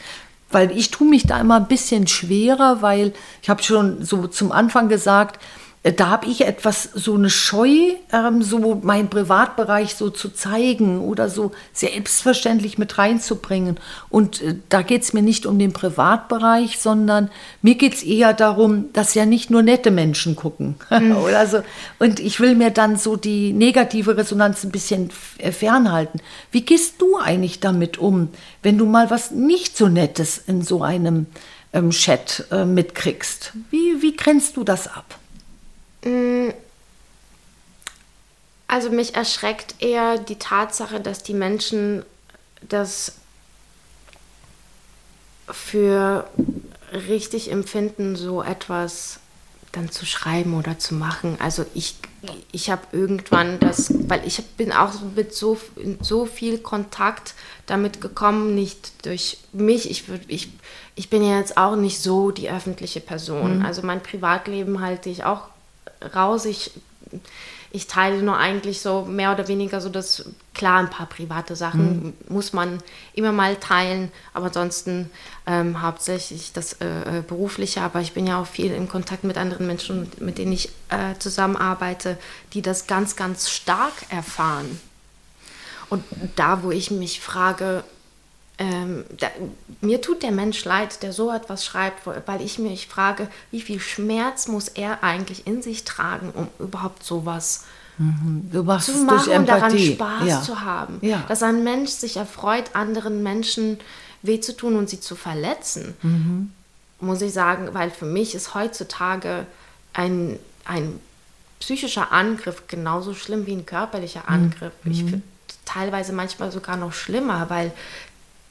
Weil ich tue mich da immer ein bisschen schwerer, weil ich habe schon so zum Anfang gesagt, da habe ich etwas, so eine Scheu, ähm, so meinen Privatbereich so zu zeigen oder so selbstverständlich mit reinzubringen. Und äh, da geht es mir nicht um den Privatbereich, sondern mir geht es eher darum, dass ja nicht nur nette Menschen gucken. Mhm. oder so. Und ich will mir dann so die negative Resonanz ein bisschen äh, fernhalten. Wie gehst du eigentlich damit um, wenn du mal was nicht so Nettes in so einem ähm, Chat äh, mitkriegst? Wie, wie grenzt du das ab? Mm. Also mich erschreckt eher die Tatsache, dass die Menschen das für richtig empfinden, so etwas dann zu schreiben oder zu machen. Also ich, ich habe irgendwann das, weil ich bin auch mit so, so viel Kontakt damit gekommen, nicht durch mich. Ich, ich, ich bin ja jetzt auch nicht so die öffentliche Person. Mhm. Also mein Privatleben halte ich auch raus. Ich, ich teile nur eigentlich so mehr oder weniger so das, klar, ein paar private Sachen mhm. muss man immer mal teilen, aber ansonsten ähm, hauptsächlich das äh, äh, Berufliche. Aber ich bin ja auch viel in Kontakt mit anderen Menschen, mit denen ich äh, zusammenarbeite, die das ganz, ganz stark erfahren. Und da, wo ich mich frage, ähm, da, mir tut der Mensch leid, der so etwas schreibt, weil ich mich frage, wie viel Schmerz muss er eigentlich in sich tragen, um überhaupt sowas mhm. zu machen und daran Spaß ja. zu haben. Ja. Dass ein Mensch sich erfreut, anderen Menschen weh zu tun und sie zu verletzen, mhm. muss ich sagen, weil für mich ist heutzutage ein, ein psychischer Angriff genauso schlimm wie ein körperlicher mhm. Angriff. Mhm. Ich finde teilweise manchmal sogar noch schlimmer, weil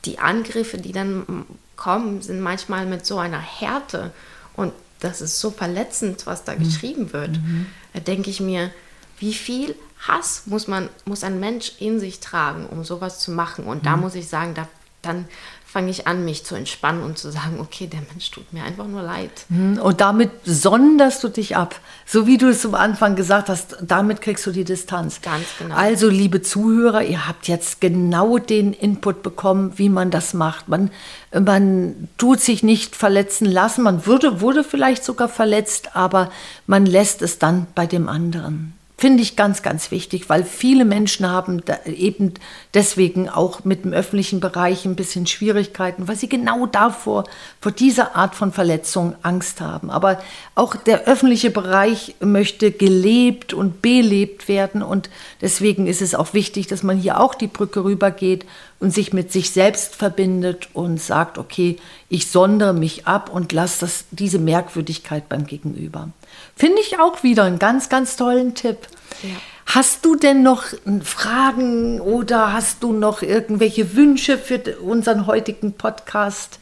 die Angriffe, die dann kommen, sind manchmal mit so einer Härte und das ist so verletzend, was da mhm. geschrieben wird. Mhm. Da denke ich mir, wie viel Hass muss man, muss ein Mensch in sich tragen, um sowas zu machen? Und mhm. da muss ich sagen, da, dann fange ich an, mich zu entspannen und zu sagen, okay, der Mensch tut mir einfach nur leid. Mhm. Und damit sonderst du dich ab. So wie du es am Anfang gesagt hast, damit kriegst du die Distanz. Ganz genau. Also, liebe Zuhörer, ihr habt jetzt genau den Input bekommen, wie man das macht. Man, man tut sich nicht verletzen lassen. Man würde, wurde vielleicht sogar verletzt, aber man lässt es dann bei dem anderen. Finde ich ganz, ganz wichtig, weil viele Menschen haben eben deswegen auch mit dem öffentlichen Bereich ein bisschen Schwierigkeiten, weil sie genau davor, vor dieser Art von Verletzung Angst haben. Aber auch der öffentliche Bereich möchte gelebt und belebt werden und deswegen ist es auch wichtig, dass man hier auch die Brücke rübergeht und sich mit sich selbst verbindet und sagt, okay, ich sondere mich ab und lasse diese Merkwürdigkeit beim Gegenüber. Finde ich auch wieder einen ganz, ganz tollen Tipp. Ja. Hast du denn noch Fragen oder hast du noch irgendwelche Wünsche für unseren heutigen Podcast?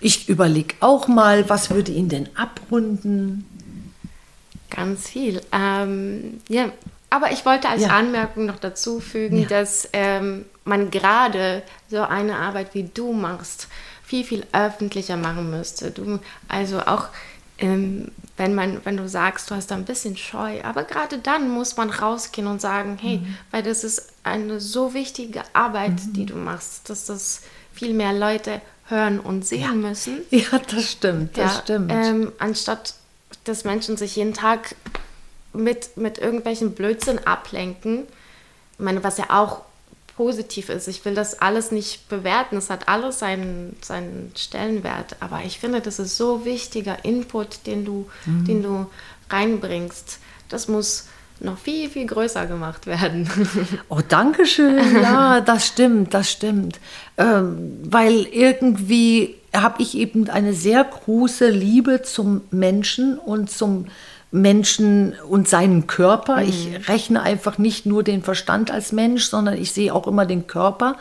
Ich überlege auch mal, was würde ihn denn abrunden? Ganz viel. Ähm, ja, aber ich wollte als ja. Anmerkung noch dazu fügen, ja. dass ähm, man gerade so eine Arbeit wie du machst, viel, viel öffentlicher machen müsste. Du, also auch ähm, wenn, man, wenn du sagst, du hast da ein bisschen Scheu. Aber gerade dann muss man rausgehen und sagen, hey, mhm. weil das ist eine so wichtige Arbeit, mhm. die du machst, dass das viel mehr Leute hören und sehen ja. müssen. Ja, das stimmt, das ja, stimmt. Ähm, anstatt dass Menschen sich jeden Tag mit, mit irgendwelchen Blödsinn ablenken. Ich meine, was ja auch positiv ist. Ich will das alles nicht bewerten. Es hat alles seinen, seinen Stellenwert. Aber ich finde, das ist so wichtiger Input, den du, mhm. den du reinbringst. Das muss noch viel, viel größer gemacht werden. Oh, danke schön. Ja, das stimmt, das stimmt. Ähm, weil irgendwie habe ich eben eine sehr große Liebe zum Menschen und zum Menschen und seinen Körper. Mhm. Ich rechne einfach nicht nur den Verstand als Mensch, sondern ich sehe auch immer den Körper.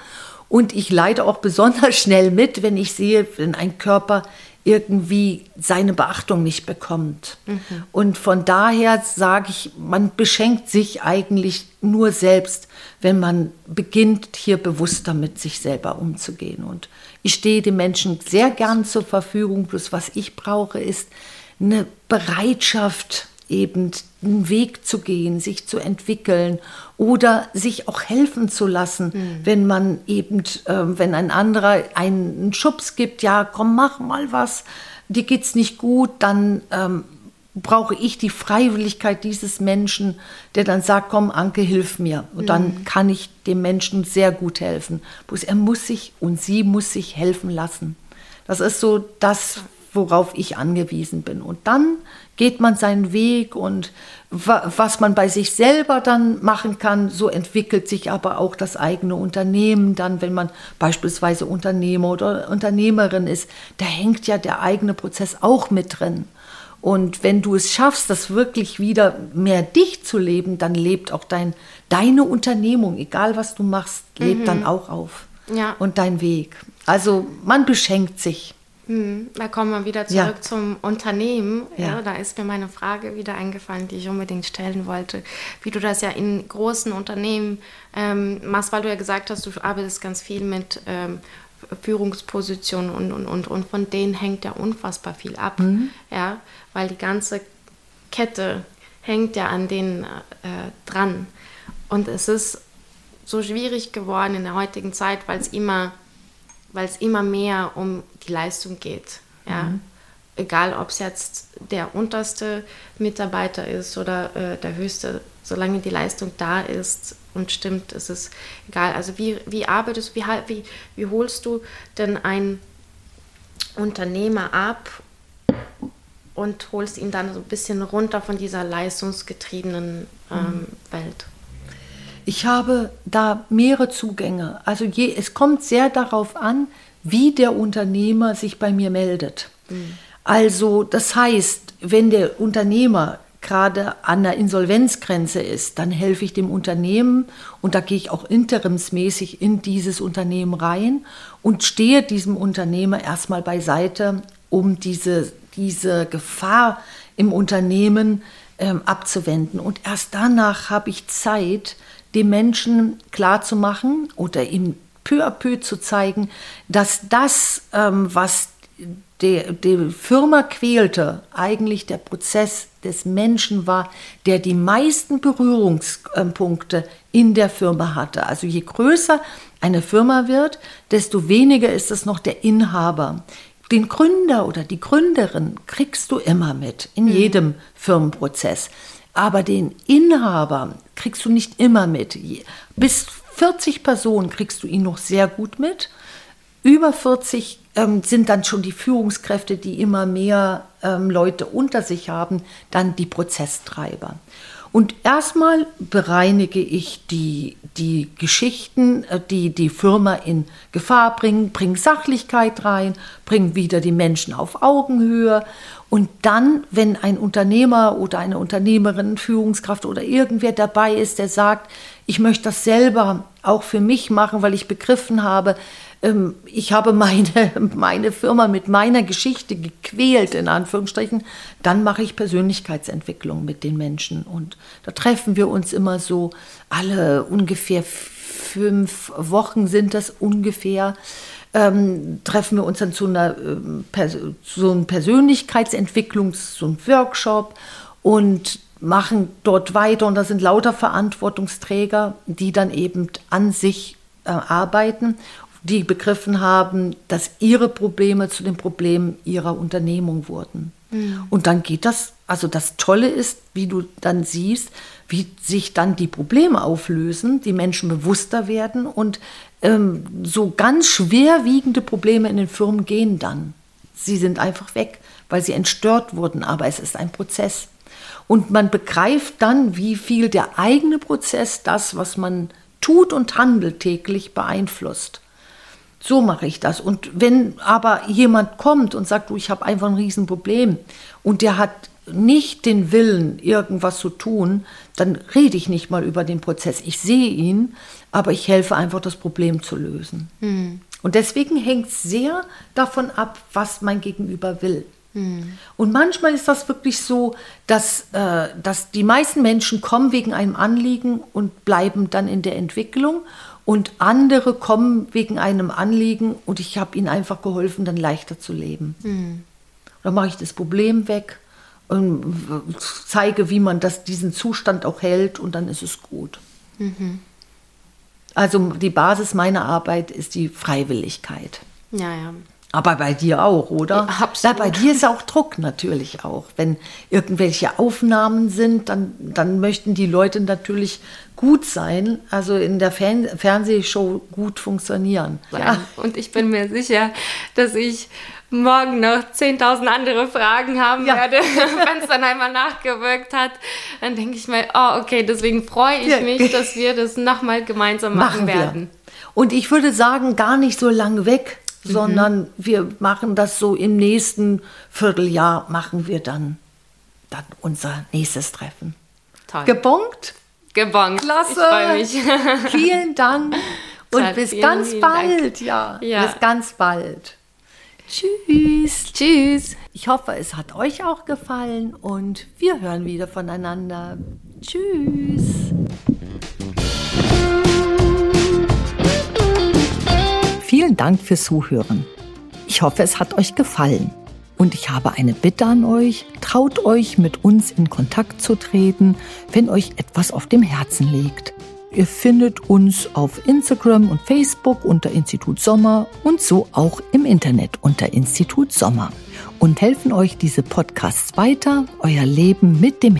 Und ich leide auch besonders schnell mit, wenn ich sehe, wenn ein Körper irgendwie seine Beachtung nicht bekommt. Mhm. Und von daher sage ich, man beschenkt sich eigentlich nur selbst, wenn man beginnt, hier bewusster mit sich selber umzugehen. Und ich stehe den Menschen sehr gern zur Verfügung. Bloß was ich brauche, ist eine Bereitschaft, eben einen Weg zu gehen, sich zu entwickeln oder sich auch helfen zu lassen, mhm. wenn man eben, äh, wenn ein anderer einen Schubs gibt, ja, komm, mach mal was, dir geht's nicht gut, dann ähm, brauche ich die Freiwilligkeit dieses Menschen, der dann sagt, komm, Anke, hilf mir. Und dann mhm. kann ich dem Menschen sehr gut helfen. Bloß er muss sich und sie muss sich helfen lassen. Das ist so das, worauf ich angewiesen bin. Und dann geht man seinen Weg und was man bei sich selber dann machen kann, so entwickelt sich aber auch das eigene Unternehmen dann, wenn man beispielsweise Unternehmer oder Unternehmerin ist, da hängt ja der eigene Prozess auch mit drin. Und wenn du es schaffst, das wirklich wieder mehr dich zu leben, dann lebt auch dein, deine Unternehmung, egal was du machst, lebt mhm. dann auch auf. Ja. Und dein Weg. Also man beschenkt sich. Hm, da kommen wir wieder zurück ja. zum Unternehmen. Ja. ja. da ist mir meine Frage wieder eingefallen, die ich unbedingt stellen wollte. Wie du das ja in großen Unternehmen ähm, machst, weil du ja gesagt hast, du arbeitest ganz viel mit ähm, Führungspositionen und, und, und, und von denen hängt ja unfassbar viel ab. Mhm. Ja, weil die ganze Kette hängt ja an denen äh, dran. Und es ist so schwierig geworden in der heutigen Zeit, weil es immer weil es immer mehr um die Leistung geht. Ja? Mhm. Egal, ob es jetzt der unterste Mitarbeiter ist oder äh, der höchste, solange die Leistung da ist und stimmt, ist es egal. Also wie, wie arbeitest du, wie, wie, wie holst du denn einen Unternehmer ab und holst ihn dann so ein bisschen runter von dieser leistungsgetriebenen ähm, mhm. Welt? Ich habe da mehrere Zugänge. Also je, es kommt sehr darauf an, wie der Unternehmer sich bei mir meldet. Mhm. Also das heißt, wenn der Unternehmer gerade an der Insolvenzgrenze ist, dann helfe ich dem Unternehmen und da gehe ich auch interimsmäßig in dieses Unternehmen rein und stehe diesem Unternehmer erstmal beiseite, um diese, diese Gefahr im Unternehmen ähm, abzuwenden. Und erst danach habe ich Zeit, dem Menschen klarzumachen oder ihm peu à peu zu zeigen, dass das, ähm, was die, die Firma quälte, eigentlich der Prozess des Menschen war, der die meisten Berührungspunkte in der Firma hatte. Also je größer eine Firma wird, desto weniger ist es noch der Inhaber. Den Gründer oder die Gründerin kriegst du immer mit in mhm. jedem Firmenprozess. Aber den Inhaber kriegst du nicht immer mit. Bis 40 Personen kriegst du ihn noch sehr gut mit. Über 40 ähm, sind dann schon die Führungskräfte, die immer mehr ähm, Leute unter sich haben, dann die Prozesstreiber. Und erstmal bereinige ich die, die Geschichten, äh, die die Firma in Gefahr bringen, bringe Sachlichkeit rein, bringe wieder die Menschen auf Augenhöhe. Und dann, wenn ein Unternehmer oder eine Unternehmerin, Führungskraft oder irgendwer dabei ist, der sagt, ich möchte das selber auch für mich machen, weil ich begriffen habe, ähm, ich habe meine, meine Firma mit meiner Geschichte gequält, in Anführungsstrichen, dann mache ich Persönlichkeitsentwicklung mit den Menschen. Und da treffen wir uns immer so, alle ungefähr fünf Wochen sind das ungefähr. Ähm, treffen wir uns dann zu einer ähm, so einem Persönlichkeitsentwicklungs-, so einem Workshop und machen dort weiter. Und da sind lauter Verantwortungsträger, die dann eben an sich äh, arbeiten die begriffen haben, dass ihre Probleme zu den Problemen ihrer Unternehmung wurden. Mhm. Und dann geht das, also das Tolle ist, wie du dann siehst, wie sich dann die Probleme auflösen, die Menschen bewusster werden und ähm, so ganz schwerwiegende Probleme in den Firmen gehen dann. Sie sind einfach weg, weil sie entstört wurden, aber es ist ein Prozess. Und man begreift dann, wie viel der eigene Prozess das, was man tut und handelt täglich beeinflusst. So mache ich das. Und wenn aber jemand kommt und sagt, du, ich habe einfach ein Riesenproblem und der hat nicht den Willen, irgendwas zu tun, dann rede ich nicht mal über den Prozess. Ich sehe ihn, aber ich helfe einfach, das Problem zu lösen. Mhm. Und deswegen hängt es sehr davon ab, was mein Gegenüber will. Mhm. Und manchmal ist das wirklich so, dass, äh, dass die meisten Menschen kommen wegen einem Anliegen und bleiben dann in der Entwicklung. Und andere kommen wegen einem Anliegen und ich habe ihnen einfach geholfen, dann leichter zu leben. Mhm. Dann mache ich das Problem weg und zeige, wie man das, diesen Zustand auch hält und dann ist es gut. Mhm. Also die Basis meiner Arbeit ist die Freiwilligkeit. Ja, ja. Aber bei dir auch, oder? Ja, absolut. Ja, bei dir ist auch Druck natürlich auch. Wenn irgendwelche Aufnahmen sind, dann, dann möchten die Leute natürlich gut sein, also in der Fern Fernsehshow gut funktionieren. Ja. Und ich bin mir sicher, dass ich morgen noch 10.000 andere Fragen haben ja. werde, wenn es dann einmal nachgewirkt hat. Dann denke ich mir, oh, okay, deswegen freue ich ja. mich, dass wir das nochmal gemeinsam machen, machen werden. Und ich würde sagen, gar nicht so lange weg mhm. sondern wir machen das so im nächsten Vierteljahr machen wir dann, dann unser nächstes Treffen. Toll. Gebongt? Gebongt. Klasse. Ich freue mich. Vielen Dank und bis vielen, ganz vielen bald. Dank. Ja, ja, bis ganz bald. Tschüss. Tschüss. Ich hoffe, es hat euch auch gefallen und wir hören wieder voneinander. Tschüss. Vielen Dank fürs Zuhören. Ich hoffe, es hat euch gefallen. Und ich habe eine Bitte an euch. Traut euch, mit uns in Kontakt zu treten, wenn euch etwas auf dem Herzen liegt. Ihr findet uns auf Instagram und Facebook unter Institut Sommer und so auch im Internet unter Institut Sommer. Und helfen euch diese Podcasts weiter, euer Leben mit dem